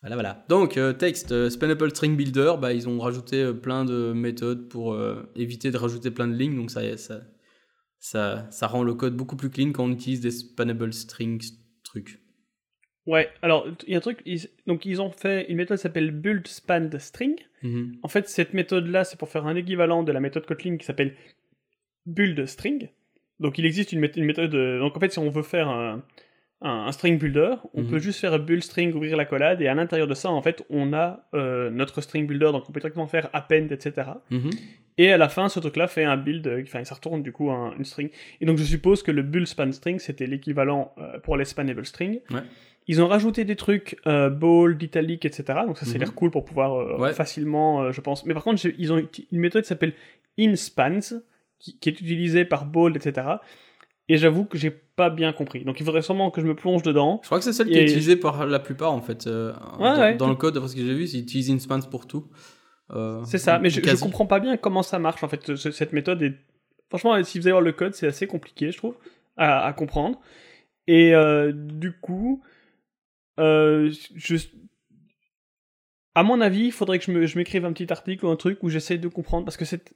Voilà, voilà. Donc, euh, texte, euh, Spannable String Builder, bah, ils ont rajouté euh, plein de méthodes pour euh, éviter de rajouter plein de lignes. Donc, ça, ça, ça, ça rend le code beaucoup plus clean quand on utilise des spannable strings trucs. Ouais, alors il y a un truc, ils, donc ils ont fait une méthode qui s'appelle build span string. Mhm. En fait, cette méthode-là, c'est pour faire un équivalent de la méthode Kotlin qui s'appelle build string. Donc il existe une, méth- une méthode. euh, donc en fait, si on veut faire un, un, un string builder, on Mhm. peut juste faire build string, ouvrir la collade, et à l'intérieur de ça, en fait, on a euh, notre string builder, donc on peut directement faire append, etc. Mhm. Et à la fin, ce truc-là fait un build, euh, enfin, ça retourne du coup un- une string. Et donc je suppose que le build span string, c'était l'équivalent euh, pour les spannable strings. Ouais. Ils ont rajouté des trucs euh, bold, italic, etc. Donc ça, c'est Mhm. l'air cool pour pouvoir Ouais. facilement, je pense. Mais par contre, ils ont une méthode qui s'appelle inspans, qui, qui est utilisée par bold, etc. Et j'avoue que j'ai pas bien compris. Donc il faudrait sûrement que je me plonge dedans. Je crois que c'est celle qui est utilisée par la plupart en fait. euh, Ouais, dans, ouais. dans le code, d'après ce que j'ai vu, ils utilisent Inspans pour tout. Euh, C'est ça, mais je, je comprends pas bien comment ça marche en fait. ce- cette méthode est. Franchement, si vous allez voir le code, c'est assez compliqué, je trouve, à, à comprendre. Et euh, du coup, je. À mon avis, il faudrait que je m'écrive un petit article ou un truc où j'essaye de comprendre parce que c'est.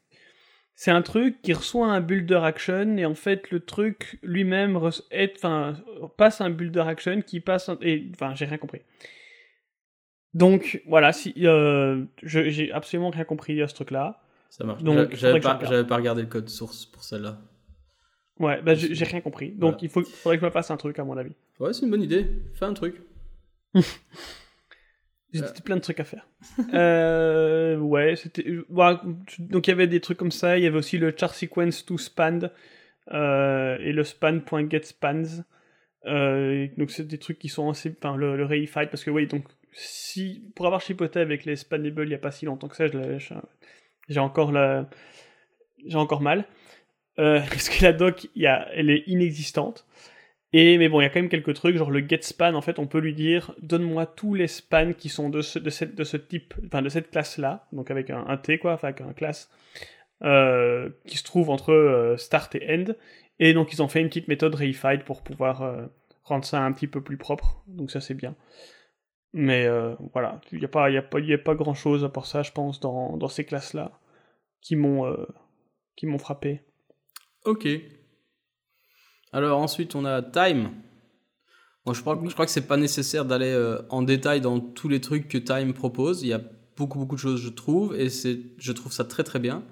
C'est un truc qui reçoit un builder action et en fait le truc lui-même enfin, passe un builder action qui passe un, et enfin j'ai rien compris. Donc voilà, si euh, j'ai absolument rien compris à ce truc-là. Ça marche. Donc, J'avais pas, regardé le code source pour celle-là. Ouais, bah j'ai j'ai rien compris. Donc Voilà. il faut, faudrait que je me fasse un truc à mon avis. Ouais, c'est une bonne idée. Fais un truc. J'ai Euh. plein de trucs à faire. euh, ouais, c'était. ouais, donc il y avait des trucs comme ça. Il y avait aussi le char sequence to span euh, et le span.getSpans. Donc c'est des trucs qui sont assez. Enfin, le, le reified parce que oui, donc si pour avoir chipoté avec les spanables il y a pas si longtemps que ça, j'ai encore la, j'ai encore mal parce que la doc, il y a, elle est inexistante. Et, mais bon, il y a quand même quelques trucs, genre le get span, en fait, on peut lui dire donne-moi tous les spans qui sont de ce, de cette, de ce type, enfin de cette classe-là, donc avec un, T, quoi, enfin avec un classe, euh, qui se trouve entre euh, start et end. Et donc, ils ont fait une petite méthode reified pour pouvoir euh, rendre ça un petit peu plus propre, donc ça c'est bien. Mais voilà, il n'y a, pas- pas- y a pas grand chose à part ça, je pense, dans, dans ces classes-là qui m'ont qui m'ont frappé. Ok. Alors ensuite, on a Time. Je, crois, je crois que c'est pas nécessaire d'aller euh, en détail dans tous les trucs que Time propose. Il y a beaucoup, beaucoup de choses, je trouve, et je trouve ça très, très bien.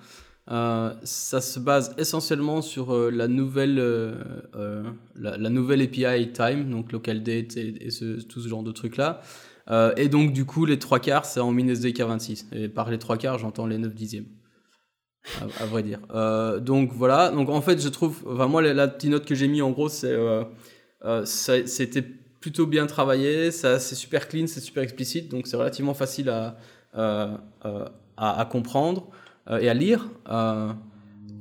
Euh, ça se base essentiellement sur euh, la, nouvelle, la, nouvelle API Time, donc local date et, et tout ce genre de trucs-là. Et donc, du coup, les trois quarts, c'est en MinSD K26. Et par les trois quarts, j'entends les 9 dixièmes. À, vrai dire. Euh, donc voilà. Donc en fait, je trouve. Enfin, moi, la, petite note que j'ai mis en gros, c'est. Euh, euh, c'était plutôt bien travaillé. C'est super clean, c'est super explicite. Donc c'est relativement facile à, euh, à, comprendre et à lire.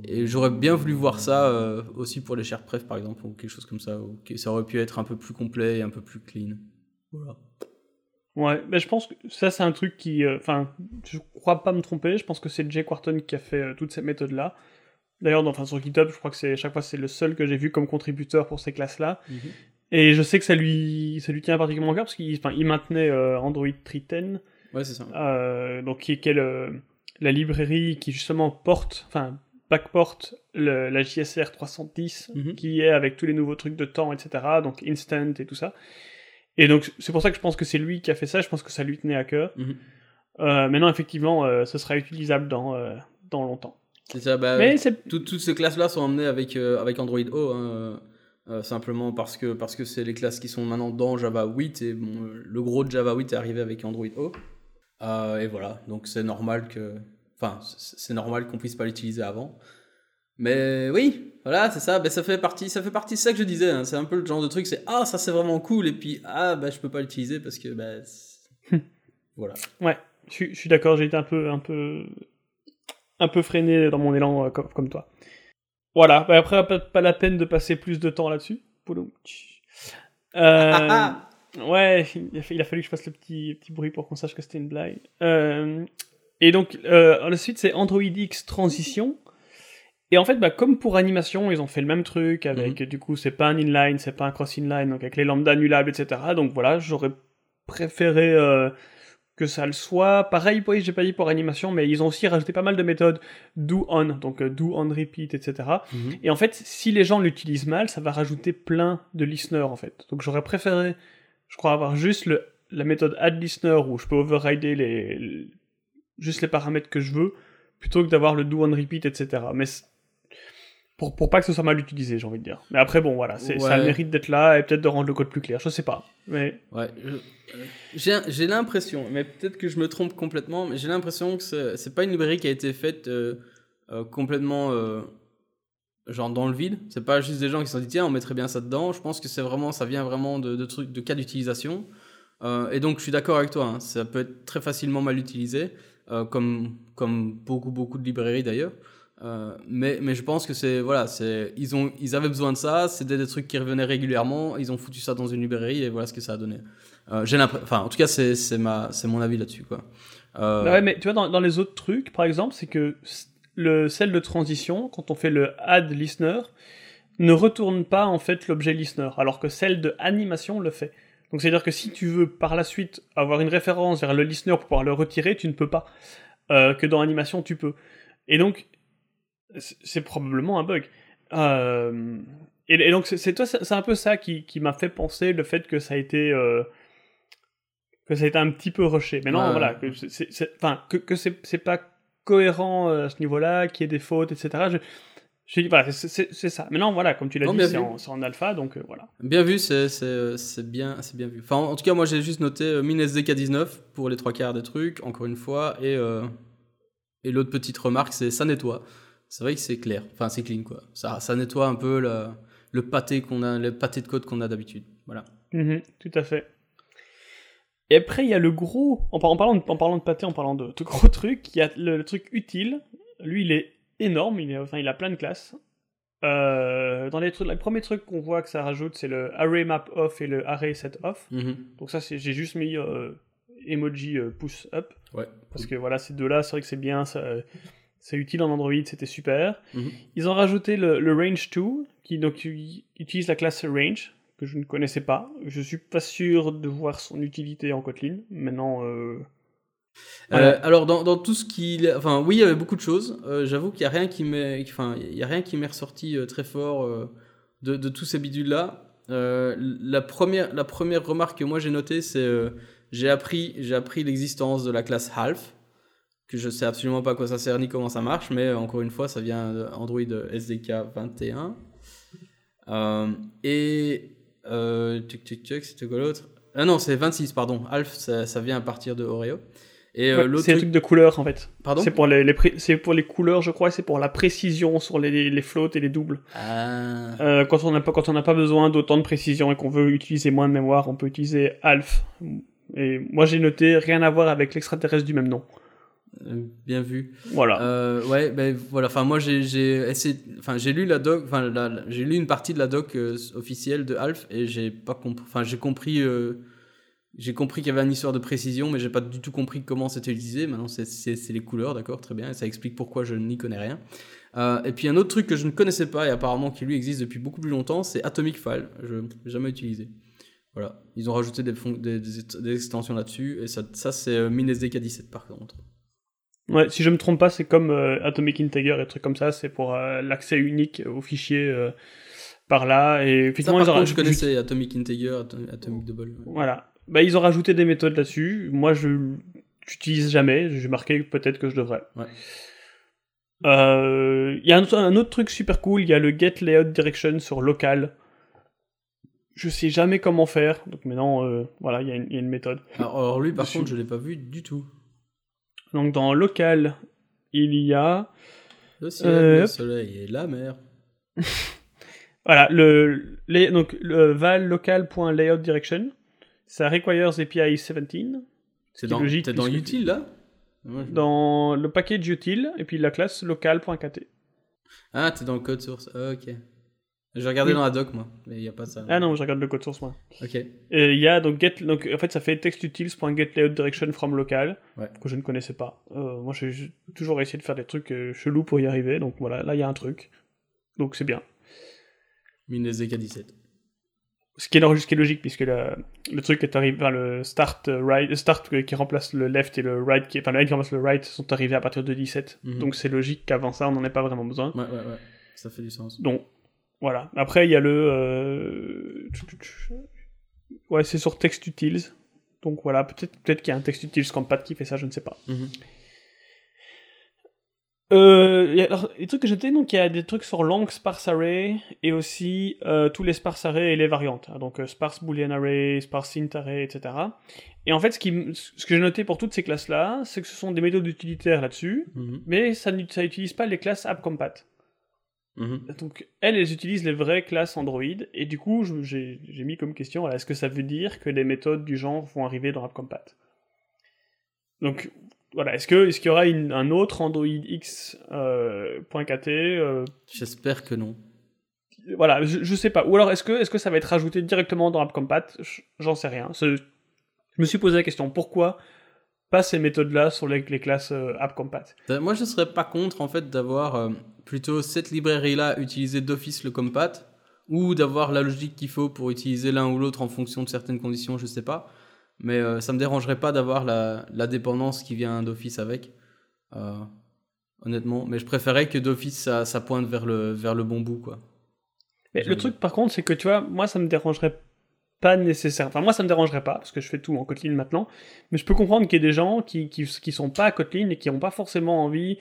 Et j'aurais bien voulu voir ça aussi pour les chers pref, par exemple, ou quelque chose comme ça. Que ça aurait pu être un peu plus complet et un peu plus clean. Voilà. Ouais, je pense que ça c'est un truc qui, euh, enfin, je crois pas me tromper. Je pense que c'est Jay Quarton qui a fait euh, toutes ces méthodes là. D'ailleurs, enfin sur GitHub, je crois que c'est chaque fois c'est le seul que j'ai vu comme contributeur pour ces classes là. Et je sais que ça lui, ça lui tient particulièrement au cœur parce qu'il, il maintenait euh, Android 3.10, Ouais, c'est ça. euh, donc qui, qui est le- la librairie qui justement porte, enfin backporte le- la JSR 310 Mhm. qui est avec tous les nouveaux trucs de temps, etc. Donc instant et tout ça. Et donc c'est pour ça que je pense que c'est lui qui a fait ça. Je pense que ça lui tenait à cœur. Mhm. Euh, maintenant effectivement, euh, ce sera utilisable dans euh, dans longtemps. C'est ça. Bah, Mais c'est Tout- toutes ces classes-là sont emmenées avec, avec Android O, hein, simplement parce que parce que c'est les classes qui sont maintenant dans Java 8 et bon, le gros de Java 8 est arrivé avec Android O. Et voilà, donc c'est normal que, enfin, c'est c'est normal qu'on puisse pas l'utiliser avant. Mais oui, voilà, c'est ça. Ben, ça fait partie, ça fait partie. C'est ça que je disais. hein, c'est un peu le genre de truc. C'est ah, ça c'est vraiment cool. Et puis ah, bah je peux pas l'utiliser parce que bah, c'est- voilà. Ouais, je, suis- je suis d'accord, j'ai été un peu, un peu, un peu freiné dans mon élan euh, comme, comme toi. Voilà, bah après, pas, pas la peine de passer plus de temps là-dessus. Euh, ouais, il a, fa- il a fallu que je fasse le petit, petit bruit pour qu'on sache que c'était une blague. Euh, et donc, euh, ensuite, c'est Android X Transition. Et en fait, bah, comme pour animation, ils ont fait le même truc avec, du coup, c'est pas un inline, c'est pas un cross inline, donc avec les lambda annulables, etc. Donc voilà, j'aurais préféré euh, que ça le soit. Pareil, oui, j'ai pas dit pour animation, mais ils ont aussi rajouté pas mal de méthodes do on, donc euh, do on repeat, etc. Mhm. Et en fait, si les gens l'utilisent mal, ça va rajouter plein de listeners en fait. Donc j'aurais préféré, je crois, avoir juste le, la méthode add listener où je peux overrider les, les- juste les paramètres que je veux, plutôt que d'avoir le do on repeat, etc. Mais pour, pour pas que ce soit mal utilisé, j'ai envie de dire. Mais après, bon, voilà, ça mérite d'être là et peut-être de rendre le code plus clair. Je sais pas. Mais Ouais, euh, j'ai l'impression, mais peut-être que je me trompe complètement, mais j'ai l'impression que c'est pas une librairie qui a été faite euh, euh, complètement euh, genre dans le vide. C'est pas juste des gens qui se sont dit tiens on mettrait bien ça dedans. Je pense que c'est vraiment ça vient vraiment de, de trucs de cas d'utilisation. Et donc je suis d'accord avec toi, hein, ça peut être très facilement mal utilisé, comme comme beaucoup beaucoup de librairies d'ailleurs. Euh, mais, mais je pense que c'est voilà c'est ils ont ils avaient besoin de ça c'était des trucs qui revenaient régulièrement ils ont foutu ça dans une librairie et voilà ce que ça a donné euh, en tout cas c'est c'est ma c'est mon avis là-dessus quoi Euh, ouais, mais tu vois, dans, dans les autres trucs, par exemple, c'est que le cell de transition, quand on fait le add listener, ne retourne pas en fait l'objet listener, alors que celle de animation le fait. Donc c'est-à-dire que si tu veux par la suite avoir une référence vers le listener pour pouvoir le retirer, tu ne peux pas. Euh, que dans animation, tu peux. Et donc, c'est probablement un bug. Euh, et, et donc c'est toi, c'est un peu ça qui, qui m'a fait penser le fait que ça a été euh, que ça a été un petit peu rushé. Mais non, Ouais. voilà, que c'est- enfin que, que c'est pas cohérent euh, à ce niveau-là, qu'il y ait des fautes, etc. Je, je dis voilà, c'est- ça. Maintenant, voilà, comme tu l'as Non, dit, c'est en, alpha, donc euh, voilà. bien vu c'est bien c'est bien vu enfin en tout cas moi j'ai juste noté euh, MinSDK19 pour les trois quarts des trucs encore une fois et et l'autre petite remarque c'est ça nettoie c'est vrai que c'est clair enfin c'est clean quoi ça ça nettoie un peu le le pâté qu'on a le pâté de code qu'on a d'habitude voilà Mhm, tout à fait. Et après, il y a le gros. En, par- en parlant, de, en parlant de pâté, en parlant de, de gros trucs, il y a le, le truc utile. Lui, il est énorme. Il, est, enfin, il a plein de classes. Euh, dans les, trucs, les premiers trucs qu'on voit que ça rajoute, c'est le array map off et le array set off. Mhm. Donc ça, j'ai juste mis euh, emoji euh, push up. ouais Parce que voilà, ces deux-là, c'est vrai que c'est bien, ça- c'est utile en Android, c'était super. Mhm. Ils ont rajouté le, le Range 2, qui donc utilise la classe Range, que je ne connaissais pas. Je suis pas sûr de voir son utilité en Kotlin. Maintenant, euh, Voilà. Euh, alors dans, dans tout ce qui, enfin oui, il y avait beaucoup de choses. Euh, J'avoue qu'il y a rien qui m'est, enfin il y a rien qui m'est ressorti euh, très fort euh, de, de tous ces bidules là. la première, la première remarque que moi j'ai notée, c'est euh, j'ai appris, j'ai appris l'existence de la classe half, que je sais absolument pas à quoi ça sert ni comment ça marche, mais euh, encore une fois, ça vient de Android SDK 21. Euh, et euh, tuc tuc tuc, c'était quoi l'autre? Ah non, c'est 26, pardon. Half, ça, ça vient à partir de Oreo. Et euh, ouais, l'autre c'est un truc, de couleur en fait. pardon? C'est pour les, les c'est pour les couleurs, je crois, c'est pour la précision sur les, les floats et les doubles. Ah. Euh, quand on n'a pas quand on n'a pas besoin d'autant de précision et qu'on veut utiliser moins de mémoire, on peut utiliser alf. Et moi j'ai noté rien à voir avec l'extraterrestre du même nom. Euh, Bien vu. Voilà. Euh, ouais, ben voilà. Enfin, moi, j'ai j'ai essayé. Enfin, j'ai lu la doc. Enfin, la- la- j'ai lu une partie de la doc euh, officielle de Alf et j'ai pas compris. Enfin, j'ai compris. euh, j'ai compris qu'il y avait une histoire de précision, mais j'ai pas du tout compris comment c'était utilisé. Maintenant, c'est- c'est c'est les couleurs, d'accord, très bien. Et ça explique pourquoi je n'y connais rien. Et puis un autre truc que je ne connaissais pas et apparemment qui lui existe depuis beaucoup plus longtemps, c'est Atomic File. Je l'ai jamais utilisé. Voilà, ils ont rajouté des, fon- des, des- des extensions là-dessus et ça, ça c'est MinSDK 17 par contre. Ouais, si je me trompe pas, c'est comme euh, Atomic Integer et trucs comme ça, c'est pour euh, l'accès unique aux fichiers euh, par là. Et Ça, effectivement, par ils contre, je connaissais Atomic Integer, Atom- Atomic Double. Voilà. Bah, ils ont rajouté des méthodes là-dessus. Moi, je n'utilise jamais. J'ai marqué peut-être que je devrais. Ouais. Il y a un, un autre truc super cool. Il y a le get layout direction sur local. Je sais jamais comment faire. Donc maintenant, euh, voilà, il y, a une- il y a une méthode. Alors, alors lui, par Dessus. contre, je l'ai pas vu du tout. Donc dans local, il y a Le ciel, Euh, le soleil et la mer. Voilà, le, les, donc, le val local.layout direction, ça requires API 17 C'est dans, logique, dans utile là? Ouais, dans le package util et puis la classe local.kt. Ah, t'es dans le code source. Ok. J'ai regardé Oui. dans la doc, moi, mais il y a pas ça. Ah non, je regarde le code source moi. Ok. Et il y a donc get, donc en fait ça fait textutils.getLayoutDirection from local Ouais. que je ne connaissais pas. Euh, moi j'ai toujours essayé de faire des trucs euh, chelous pour y arriver, donc voilà, là il y a un truc. Donc c'est bien. MinSDK 17. ce qui est, ce qui est logique, puisque le, le truc est arrivé, enfin, le start, euh, right, start qui remplace le left et le right, qui, enfin, le right qui remplace le right sont arrivés à partir de 17. Mhm. Donc c'est logique qu'avant ça, on n'en ait pas vraiment besoin. Ouais, ouais, ouais. Ça fait du sens. Donc, voilà. Après, il y a le. euh, Ouais, c'est sur Text Utils. Donc voilà, peut-être peut qu'il y a un Text Utils Compat qui fait ça, je ne sais pas. Euh, y a- alors, les trucs que j'ai notés, donc il y a des trucs sur long sparse array et aussi euh, tous les sparse array et les variantes. hein. donc euh, sparse boolean array, sparse int array, etc. Et en fait, ce, qui, m- ce que j'ai noté pour toutes ces classes-là, c'est que ce sont des méthodes utilitaires là-dessus, Mhm. mais ça n'utilise pas les classes appcompat. Mhm. Donc elles, elles utilisent les vraies classes Android, et du coup, j'ai mis comme question, voilà, est-ce que ça veut dire que les méthodes du genre vont arriver dans AppCompat Donc voilà, est-ce qu'il y aura une- un autre Android X euh, .kt euh, J'espère que non. Voilà, je, je sais pas. Ou alors est-ce que est-ce que ça va être rajouté directement dans AppCompat Je- J'en sais rien. Je me suis posé la question, pourquoi pas ces méthodes-là sur les, les classes euh, AppCompat Euh, Moi, je serais pas contre en fait d'avoir euh, plutôt cette librairie-là utiliser d'office le compat ou d'avoir la logique qu'il faut pour utiliser l'un ou l'autre en fonction de certaines conditions, je sais pas. Mais euh, ça me dérangerait pas d'avoir la, la dépendance qui vient d'office avec. honnêtement, mais je préférais que d'office ça, ça pointe vers le, vers le bon bout quoi. Mais le truc, par contre, c'est que tu vois, moi, ça me dérangerait pas nécessaire. Enfin, moi, ça me dérangerait pas, parce que je fais tout en Kotlin maintenant. Mais je peux comprendre qu'il y ait des gens qui, qui, qui sont pas à Kotlin et qui n'ont pas forcément envie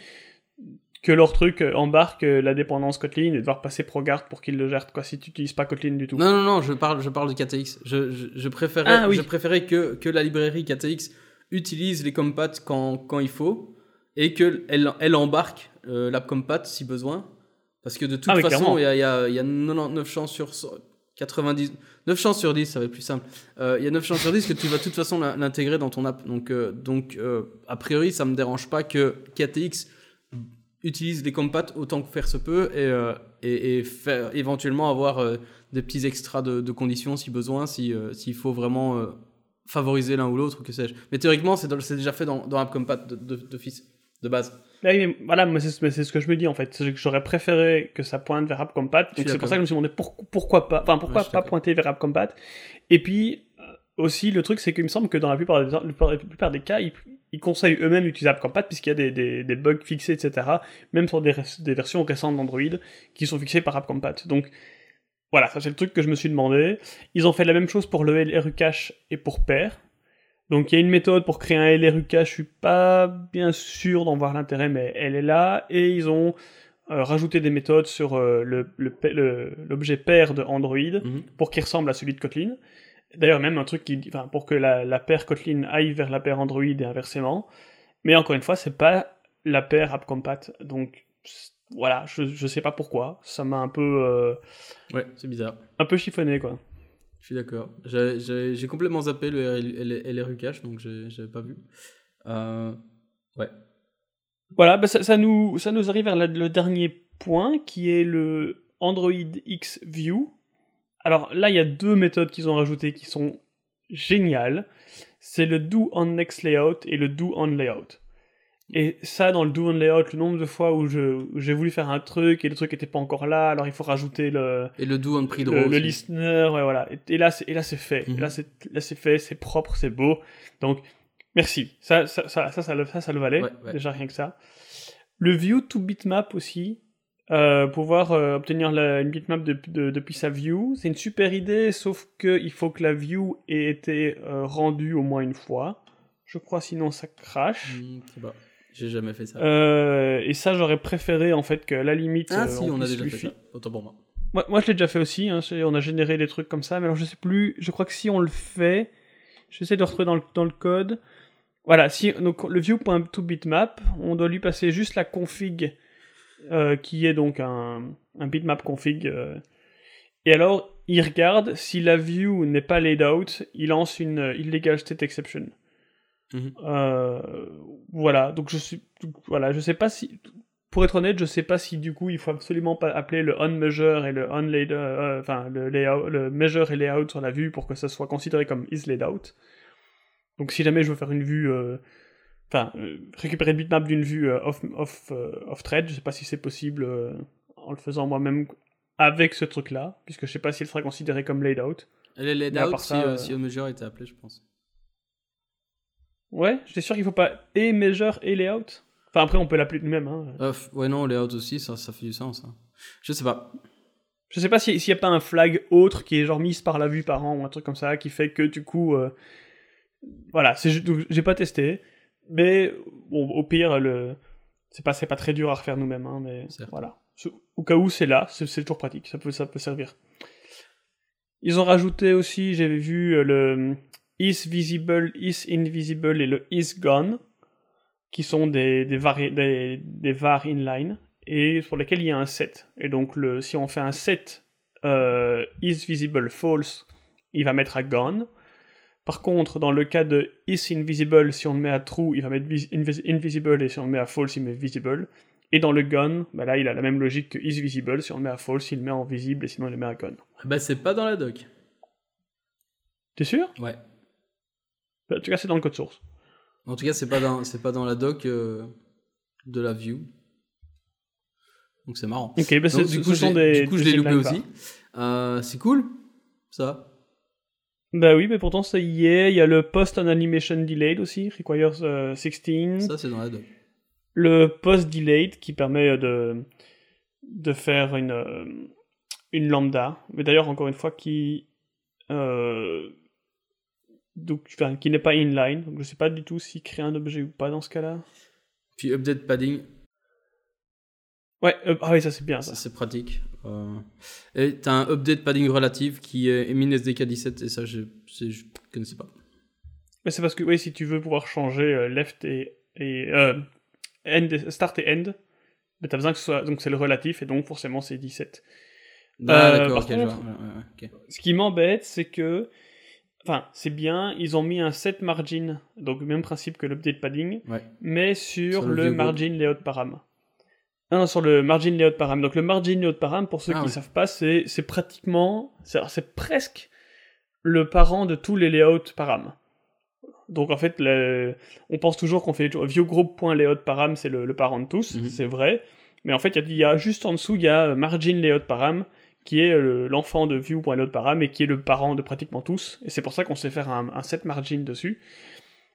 que leur truc embarque la dépendance Kotlin et devoir passer ProGuard pour qu'ils le gèrent, quoi, si tu n'utilises pas Kotlin du tout. Non, non, non, je parle, je parle de KTX. Je, je, je préférais, Ah, oui. je préférais que, que la librairie KTX utilise les compats quand, quand il faut et qu'elle elle, embarque euh, l'app compat si besoin. Parce que de toute Ah, façon, il y a, y, a, y a 99 chances sur 90, 9 chances sur 10, ça va être plus simple. Euh, Il y a 9 chances sur 10 que tu vas de toute façon l'in- l'intégrer dans ton app. Donc, euh, donc euh, a priori, ça me dérange pas que KTX utilise les compats autant que faire se peut et, et, faire éventuellement avoir des petits extras de, conditions si besoin, si, s'il faut vraiment favoriser l'un ou l'autre, que sais-je. Mais théoriquement, c'est, déjà fait dans, dans AppCompat d'office, de base. Là, mais voilà, mais c'est ce que je me dis en fait. J'aurais préféré que ça pointe vers AppCompat. Donc c'est pour ça que je me suis demandé pour- pourquoi pas, enfin pourquoi Ouais, pas pointer vers AppCompat. Et puis euh, aussi le truc, c'est qu'il me semble que dans la plupart des, la plupart- des cas, ils, ils conseillent eux-mêmes d'utiliser AppCompat puisqu'il y a des, des, des bugs fixés, etc. Même sur des, des versions récentes d'Android qui sont fixées par AppCompat. Donc voilà, ça c'est le truc que je me suis demandé. Ils ont fait la même chose pour le LRU cache et pour pair. Donc il y a une méthode pour créer un LRU cache, je suis pas bien sûr d'en voir l'intérêt, mais elle est là. Et ils ont euh, rajouté des méthodes sur euh, le- le pa- le- l'objet pair de Android Mhm. pour qu'il ressemble à celui de Kotlin. D'ailleurs même un truc qui, enfin pour que la, la paire Kotlin aille vers la paire Android et inversement. Mais encore une fois, c'est pas la paire AppCompat, donc voilà, je, je sais pas pourquoi, ça m'a un peu euh, Ouais, c'est bizarre. un peu chiffonné quoi. Je suis d'accord. J'ai, complètement zappé le LR LRU cache, donc j'avais pas vu. Euh, ouais. Voilà, bah ça, nous, arrive vers le dernier point qui est le Android X View. Alors là, il y a deux méthodes qu'ils ont rajoutées qui sont géniales. C'est le do on next layout et le do on layout. Et ça, dans le do on layout, le nombre de fois où, je, où j'ai voulu faire un truc et le truc n'était pas encore là, alors il faut rajouter le, Et le do on pre le, le listener, ouais, voilà. Et, et là, c'est, et là, c'est fait. Mhm. Et là, c'est, là, c'est fait, c'est propre, c'est beau. Donc, merci. Ça, ça, ça, ça, ça, le, ça, ça le valait. Ouais, ouais. Déjà, rien que ça. Le view to bitmap aussi. Euh, pouvoir euh, obtenir la, une bitmap de- de- depuis sa view, c'est une super idée, sauf que il faut que la view ait été euh, rendue au moins une fois. Je crois, sinon ça crache. Hmm, sais pas. J'ai jamais fait ça. Euh, et ça, j'aurais préféré en fait que la limite. ah euh, si, on a déjà fait ça. Autant pour moi. moi, moi, je l'ai déjà fait aussi. Hein, on a généré des trucs comme ça, mais alors je sais plus. Je crois que si on le fait, j'essaie de retrouver dans le, dans le code. Voilà, si donc le view.toBitmap, on doit lui passer juste la config euh, qui est donc un, un bitmap config. euh, et alors, il regarde si la view n'est pas laid out, il lance une illegal state exception. Mhm. Euh, voilà, donc je suis, voilà, je sais pas si, pour être honnête, je sais pas si du coup il faut absolument pas appeler le onMeasure et le onLaid, euh, enfin le layout, le measure et layout sur la vue pour que ça soit considéré comme is laid out. Donc si jamais je veux faire une vue, euh, enfin euh, récupérer le bitmap d'une vue euh, off off euh, off thread, je sais pas si c'est possible euh, en le faisant moi-même avec ce truc-là, puisque je sais pas s'il sera considéré comme laid out. Et les layout, si, euh, si Measure était appelé, je pense. Ouais, j'étais sûr qu'il faut pas et Measure et Layout. Enfin, après, on peut l'appeler nous-mêmes. Hein. Euh, ouais, non, Layout aussi, ça, ça fait du sens. Hein. Je sais pas. Je sais pas s'il n'y a pas un flag autre qui est genre mis par la vue par an ou un truc comme ça qui fait que du coup. Euh, voilà, j'ai pas testé. Mais bon, au pire, le c'est pas, pas très dur à refaire nous-mêmes. Hein, mais voilà. Au cas où c'est là, c'est toujours pratique. Ça peut, ça peut servir. Ils ont rajouté aussi, j'avais vu euh, le is visible, is invisible et le is gone, qui sont des, des, des, des var inline et pour lesquels il y a un set. Et donc, le, si on fait un set euh, is visible false, il va mettre à gone. Par contre, dans le cas de is invisible, si on le met à true, il va mettre invisible, et si on le met à false, il met visible. Et dans le gone, bah là, il a la même logique que is visible, si on le met à false, il le met en visible, et sinon il le met à gone. Bah, c'est pas dans la doc. T'es sûr? Ouais. En tout cas, c'est dans le code source. En tout cas, c'est pas dans, c'est pas dans la doc euh, de la view. Donc c'est marrant. Ok, bah du, coup, du coup, je l'ai loupé aussi. Euh, c'est cool, ça. Bah oui, mais pourtant ça y est. Il y a le post on animation delayed aussi, requires 16. Euh, ça, c'est dans la doc. Le post delayed qui permet de, de faire une, une lambda. Mais d'ailleurs, encore une fois, qui. Donc, enfin, qui n'est pas inline. Donc je sais pas du tout s'il crée un objet ou pas dans ce cas-là. Puis update padding, Ouais, euh, ah oui, ça c'est bien. Ça, c'est pratique. Euh... Et t'as un update padding relative qui est SDK 17 et ça je, je connaissais pas. Mais c'est parce que oui, si tu veux pouvoir changer euh, left et, et euh, end, start et end, mais t'as besoin que ce soit donc c'est le relatif et donc forcément c'est 17. Ah, d'accord, Ce qui m'embête, c'est que Enfin, c'est bien, ils ont mis un set margin, donc même principe que l'update padding, mais sur, le, margin layout param. Non, sur le margin layout param. Donc le margin layout param, pour ceux ah qui ne savent pas, c'est, c'est pratiquement, c'est, presque le parent de tous les layouts param. Donc en fait, on pense toujours qu'on fait viewgroup.layout param, c'est le, parent de tous, mhm. c'est vrai. Mais en fait, il y, a juste en dessous, il y a margin layout param, qui est l'enfant de view.layout param et qui est le parent de pratiquement tous. Et c'est pour ça qu'on sait faire un, set margin dessus.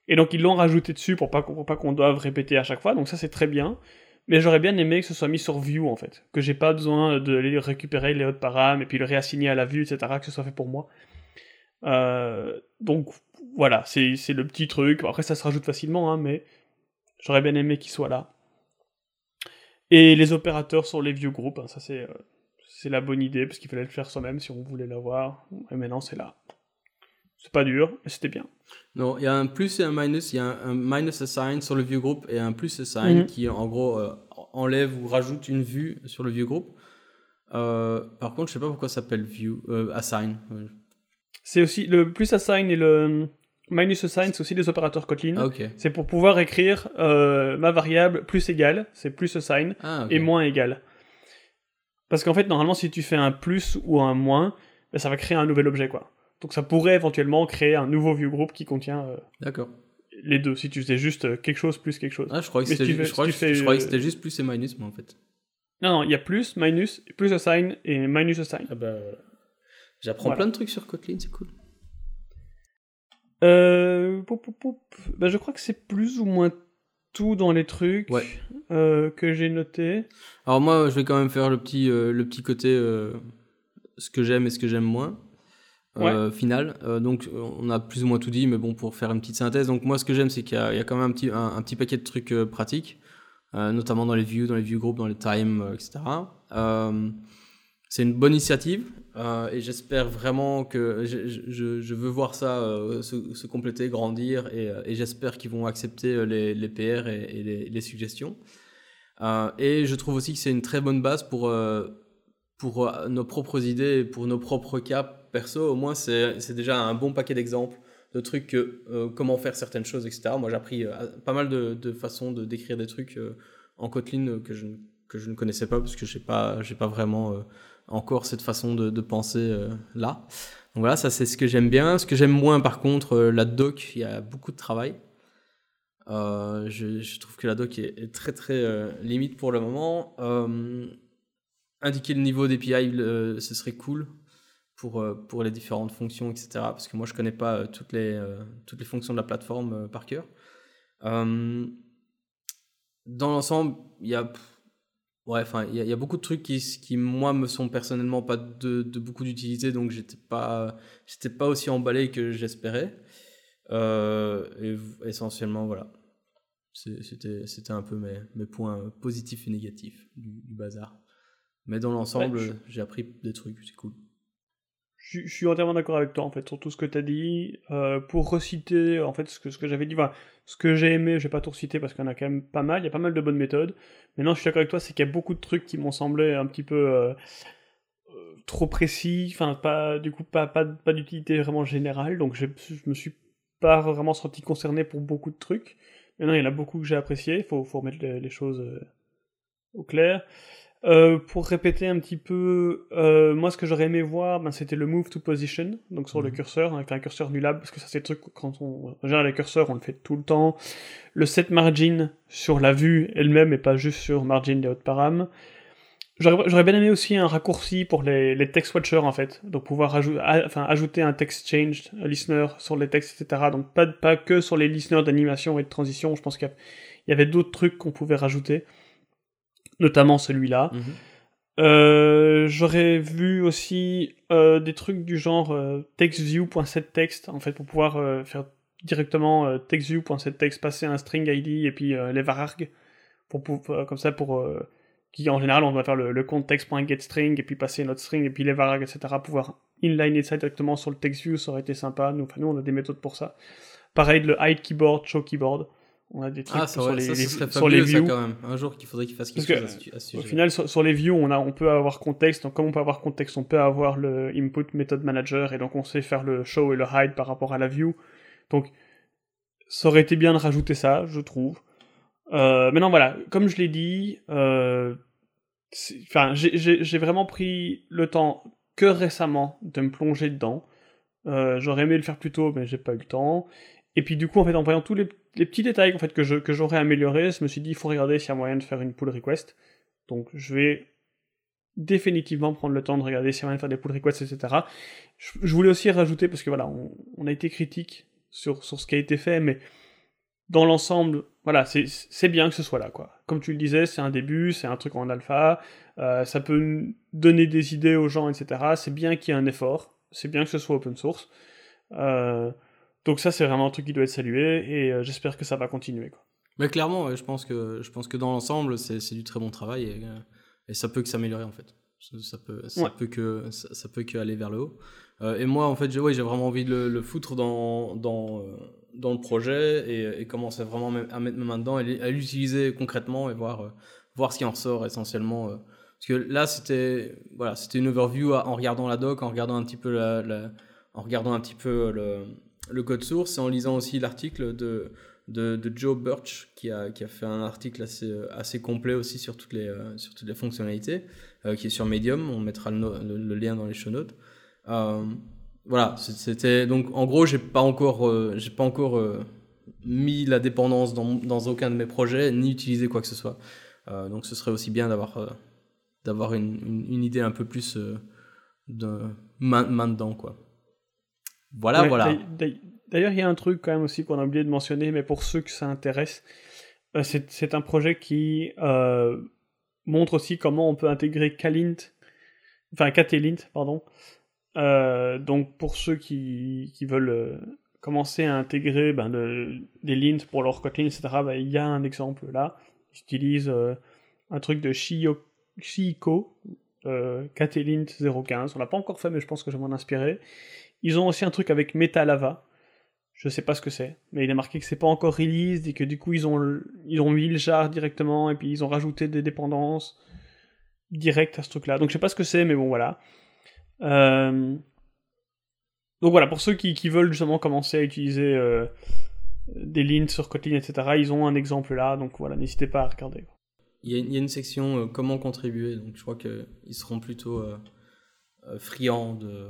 Et donc ils l'ont rajouté dessus pour pas, pas qu'on doive répéter à chaque fois. Donc ça c'est très bien. Mais j'aurais bien aimé que ce soit mis sur view en fait. Que j'ai pas besoin de récupérer les autres param et puis le réassigner à la vue, etc. Que ce soit fait pour moi. Euh, donc voilà, c'est le petit truc. Après ça se rajoute facilement, hein, mais j'aurais bien aimé qu'il soit là. Et les opérateurs sur les view groups, hein, ça c'est euh, c'est la bonne idée parce qu'il fallait le faire soi-même si on voulait l'avoir. Et maintenant c'est là. C'est pas dur, mais c'était bien. Non, il y a un plus et un minus. Il y a un, minus assign sur le vieux groupe et un plus assign mhm. qui, en gros, euh, enlève ou rajoute une vue sur le vieux groupe. Euh, par contre, je sais pas pourquoi ça s'appelle view, euh, assign. C'est aussi le plus assign et le minus assign, c'est aussi des opérateurs Kotlin. Ah, c'est pour pouvoir écrire ma variable plus égale, c'est plus assign, ah, et moins égale. Parce qu'en fait, normalement, si tu fais un plus ou un moins, ben, ça va créer un nouvel objet, quoi. Donc ça pourrait éventuellement créer un nouveau vieux groupe qui contient euh, les deux, si tu faisais juste euh, quelque chose plus quelque chose. Ah, je croyais que c'était euh, juste plus et minus, moi, en fait. Non, non, il y a plus, minus, plus assign et minus assign. Ah bah, J'apprends plein de trucs sur Kotlin, c'est cool. Euh, bah, je crois que c'est plus ou moins tout dans les trucs que j'ai noté. Alors moi, je vais quand même faire le petit, le petit côté ce que j'aime et ce que j'aime moins euh, final. Euh, donc on a plus ou moins tout dit, mais bon, pour faire une petite synthèse. Donc moi, ce que j'aime, c'est qu'il y, y, a quand même un petit, un, petit paquet de trucs euh, pratiques, euh, notamment dans les views, dans les view groups, dans les time, etc. c'est une bonne initiative et j'espère vraiment que je, veux voir ça se, se, compléter, grandir et, et j'espère qu'ils vont accepter les, PR et, les, suggestions. et je trouve aussi que c'est une très bonne base pour pour nos propres idées, pour nos propres cas perso, au moins, c'est déjà un bon paquet d'exemples de trucs, euh, comment faire certaines choses, etc. Moi, j'ai appris euh, pas mal de, façons de décrire des trucs euh, en Kotlin que je, que je ne connaissais pas, parce que j'ai pas, j'ai pas vraiment encore cette façon de, penser là. Donc voilà, ça c'est ce que j'aime bien. Ce que j'aime moins, par contre, la doc, il y a beaucoup de travail. Je, trouve que la doc est, très très limite pour le moment. indiquer le niveau d'API, ce serait cool. pour, pour les différentes fonctions, etc. Parce que moi, je connais pas toutes, les, toutes les fonctions de la plateforme par cœur. dans l'ensemble, il y a Ouais, enfin, il y, a beaucoup de trucs qui, qui, moi, me sont personnellement pas de, de beaucoup d'utilité, donc j'étais pas, j'étais pas aussi emballé que j'espérais. Euh, et essentiellement, voilà. C'était, c'était un peu mes, mes, points positifs et négatifs du, bazar. Mais dans l'ensemble, j'ai appris des trucs, c'est cool. Je, suis entièrement d'accord avec toi en fait sur tout ce que tu as dit. Euh, pour reciter en fait ce que, ce que j'avais dit, ce que j'ai aimé, je vais pas tout reciter parce qu'il y en a quand même pas mal, il y a pas mal de bonnes méthodes. Mais non, je suis d'accord avec toi, c'est qu'il y a beaucoup de trucs qui m'ont semblé un petit peu euh, euh, trop précis, enfin pas du coup pas, pas, pas d'utilité vraiment générale, donc je me suis pas vraiment senti concerné pour beaucoup de trucs. Mais non, il y en a beaucoup que j'ai apprécié, il faut, faut remettre les, choses au clair. Euh, pour répéter un petit peu, euh, moi ce que j'aurais aimé voir, ben, c'était le move to position, donc sur le mhm. curseur, avec un curseur nullable, parce que ça c'est le truc quand on gère les curseurs, on le fait tout le temps. Le set margin sur la vue elle-même et pas juste sur margin des autres param. J'aurais bien aimé aussi un raccourci pour les, les text watchers en fait, donc pouvoir enfin, ajouter un text changed listener sur les textes, etc. Donc pas, pas que sur les listeners d'animation et de transition, je pense qu'il y, avait d'autres trucs qu'on pouvait rajouter notamment celui-là. Mhm. Euh, j'aurais vu aussi euh, des trucs du genre euh, textview.setText en fait pour pouvoir faire directement textview.setText passer un string ID et puis les varargs pour, comme ça pour qui en général on doit faire le, le context.getString et puis passer notre string et puis les varargs etc pouvoir inliner ça directement sur le textview ça aurait été sympa nous, nous on a des méthodes pour ça pareil le hide keyboard show keyboard on a des trucs ah, sur, les, sur les views. quand même. Un jour qu'il faudrait qu'il fasse quelque chose à ce, sujet. Au final, sur, les views, on, a, on peut avoir contexte. Donc, comme on peut avoir contexte, on peut avoir le input method manager et donc on sait faire le show et le hide par rapport à la view. Donc, ça aurait été bien de rajouter ça, je trouve. Euh, maintenant, voilà, comme je l'ai dit, euh, enfin, j'ai vraiment pris le temps que récemment de me plonger dedans. Euh, J'aurais aimé le faire plus tôt, mais j'ai pas eu le temps. Et puis du coup, en fait, en voyant tous les, petits détails en fait, que, j'aurais améliorés, je me suis dit, il faut regarder s'il y a moyen de faire une pull request. Donc je vais définitivement prendre le temps de regarder s'il y a moyen de faire des pull requests, etc. Je, voulais aussi rajouter, parce que voilà, on, a été critique sur, sur ce qui a été fait, mais dans l'ensemble, voilà, c'est bien que ce soit là, quoi. Comme tu le disais, c'est un début, c'est un truc en alpha, euh, ça peut donner des idées aux gens, etc. C'est bien qu'il y ait un effort, c'est bien que ce soit open source. Euh, donc ça, c'est vraiment un truc qui doit être salué et euh, j'espère que ça va continuer. Quoi. Mais clairement, je, pense que, je pense que dans l'ensemble, c'est du très bon travail et, euh, et ça peut que s'améliorer en fait. Ça peut, ça peut que ça, peut que aller vers le haut. Euh, et moi, en fait, j'ai ouais, vraiment envie de le, foutre dans, dans, dans le projet et, et, commencer vraiment à mettre mes mains dedans et à l'utiliser concrètement et voir, voir ce qui en ressort essentiellement. Parce que là, c'était voilà, une overview en regardant la doc, en regardant un petit peu la en regardant un petit peu le, le code source et en lisant aussi l'article de, de, Joe Birch qui a, qui a fait un article assez, assez complet aussi sur toutes les, euh, sur toutes les fonctionnalités, euh, qui est sur Medium, on mettra le, lien dans les show notes. Euh, voilà, c'était donc en gros, j'ai pas encore, j'ai pas encore mis la dépendance dans, dans, aucun de mes projets ni utilisé quoi que ce soit. donc ce serait aussi bien d'avoir d'avoir une, une, idée un peu plus de main, main dedans quoi. Voilà, voilà. D'ailleurs, il y a un truc quand même aussi qu'on a oublié de mentionner, mais pour ceux que ça intéresse, euh, c'est un projet qui euh, montre aussi comment on peut intégrer Kalint, enfin Katelint, pardon. Euh, donc pour ceux qui, qui veulent commencer à intégrer ben, des lints pour leur Kotlin, etc., ben, il y a un exemple là. J'utilise un truc de Chico, euh, Katelint 015. On l'a pas encore fait, mais je pense que je vais m'en inspirer. Ils ont aussi un truc avec Metalava. Je sais pas ce que c'est, mais il est marqué que c'est pas encore release et que du coup ils ont ils ont mis le jar directement et puis ils ont rajouté des dépendances directes à ce truc-là. Donc je sais pas ce que c'est, mais bon voilà. Euh, donc voilà, pour ceux qui, veulent justement commencer à utiliser euh, des lignes sur Kotlin, etc., ils ont un exemple là, donc voilà, n'hésitez pas à regarder. Il y, a, une section euh, comment contribuer, donc je crois qu'ils seront plutôt friands de,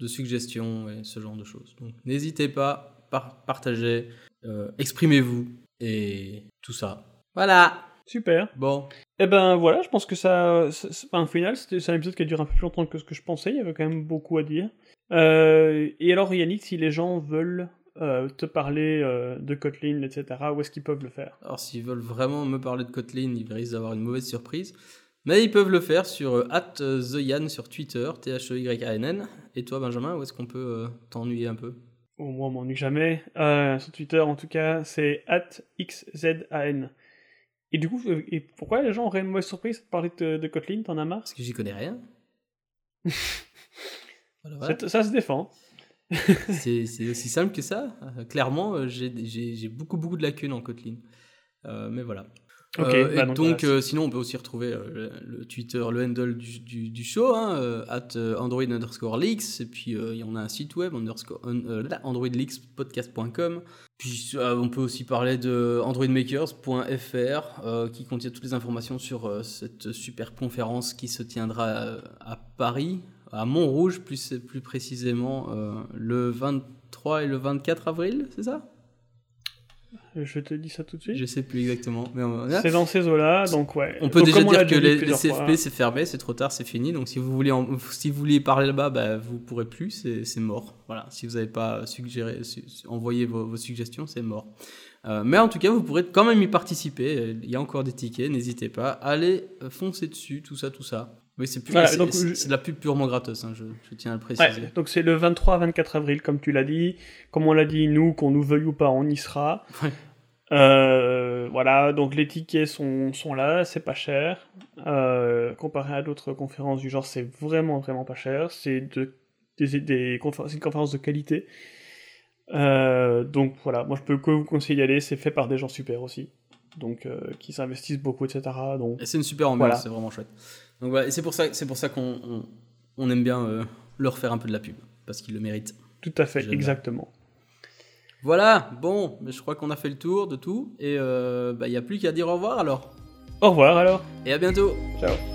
de suggestions et ce genre de choses. Donc n'hésitez pas, par partagez, euh, exprimez-vous et tout ça. Voilà Super. Bon. Et ben voilà, je pense que ça. c'est- Enfin, au final, c'est un épisode qui a duré un peu plus longtemps que ce que je pensais. Il y avait quand même beaucoup à dire. Euh, et alors, Yannick, si les gens veulent euh, te parler euh, de Kotlin, etc., où est-ce qu'ils peuvent le faire? Alors s'ils veulent vraiment me parler de Kotlin, ils risquent d'avoir une mauvaise surprise. Mais ils peuvent le faire sur euh, @theyan sur Twitter, T H E Y A N N. Et toi Benjamin, où est-ce qu'on peut euh, t'ennuyer un peu? Au moins, on m'ennuie jamais. Euh, sur Twitter, en tout cas, c'est xzan. Et du coup, euh, et pourquoi les gens auraient une mauvaise surprise de parler de, de Kotlin? T'en as marre? Parce que j'y connais rien. Voilà, voilà. Ça- Ça se défend. C'est aussi simple que ça. Euh, clairement, euh, j'ai beaucoup beaucoup de lacunes en Kotlin. Euh, mais voilà. Euh, bah et donc euh, sinon, on peut aussi retrouver euh, le, le Twitter, le handle du, du, du show, hein, at Android underscore leaks. Et puis, il y en a un site web, underscore, androidleakspodcast.com. Puis, on peut aussi parler de androidmakers.fr, qui contient toutes les informations sur cette super conférence qui se tiendra à Paris, à Montrouge, plus, plus précisément, le 23 et le 24 avril, c'est ça? Je te dis ça tout de suite. Je sais plus exactement. Mais on- C'est dans ces eaux-là, donc ouais. on peut Donc, déjà on dire que les, CFP c'est fermé, c'est trop tard, c'est fini. Donc si vous voulez, en- si vous voulez parler là-bas, bah, vous pourrez plus, c'est mort. Voilà, si vous n'avez pas suggéré, su- su- envoyé vos, vos suggestions, c'est mort. Euh, mais en tout cas, vous pourrez quand même y participer. Il y a encore des tickets, n'hésitez pas. Allez euh, foncer dessus, tout ça, tout ça. Oui, c'est Voilà, je- de la pub purement gratos, hein, je, je tiens à le préciser. Ouais, donc c'est le 23-24 avril, comme tu l'as dit. Comme on l'a dit, nous, qu'on nous veuille ou pas, on y sera. Ouais. Euh, voilà, donc les tickets sont, sont là, c'est pas cher. Euh, comparé à d'autres conférences du genre, c'est vraiment, vraiment pas cher. C'est de, des, des une conférence de qualité. Euh, donc voilà, moi je peux que vous conseiller d'y aller, c'est fait par des gens super aussi. Donc qui s'investissent beaucoup, etc. Donc Et c'est une super ambiance, Voilà. c'est vraiment chouette. Donc voilà, et c'est pour ça, c'est pour ça qu'on on, on aime bien euh, leur faire un peu de la pub, parce qu'ils le méritent. tout à fait, bien. exactement. Voilà, bon, mais je crois qu'on a fait le tour de tout, et il n'y a plus qu'à dire au revoir alors. Au revoir alors. Et à bientôt Ciao.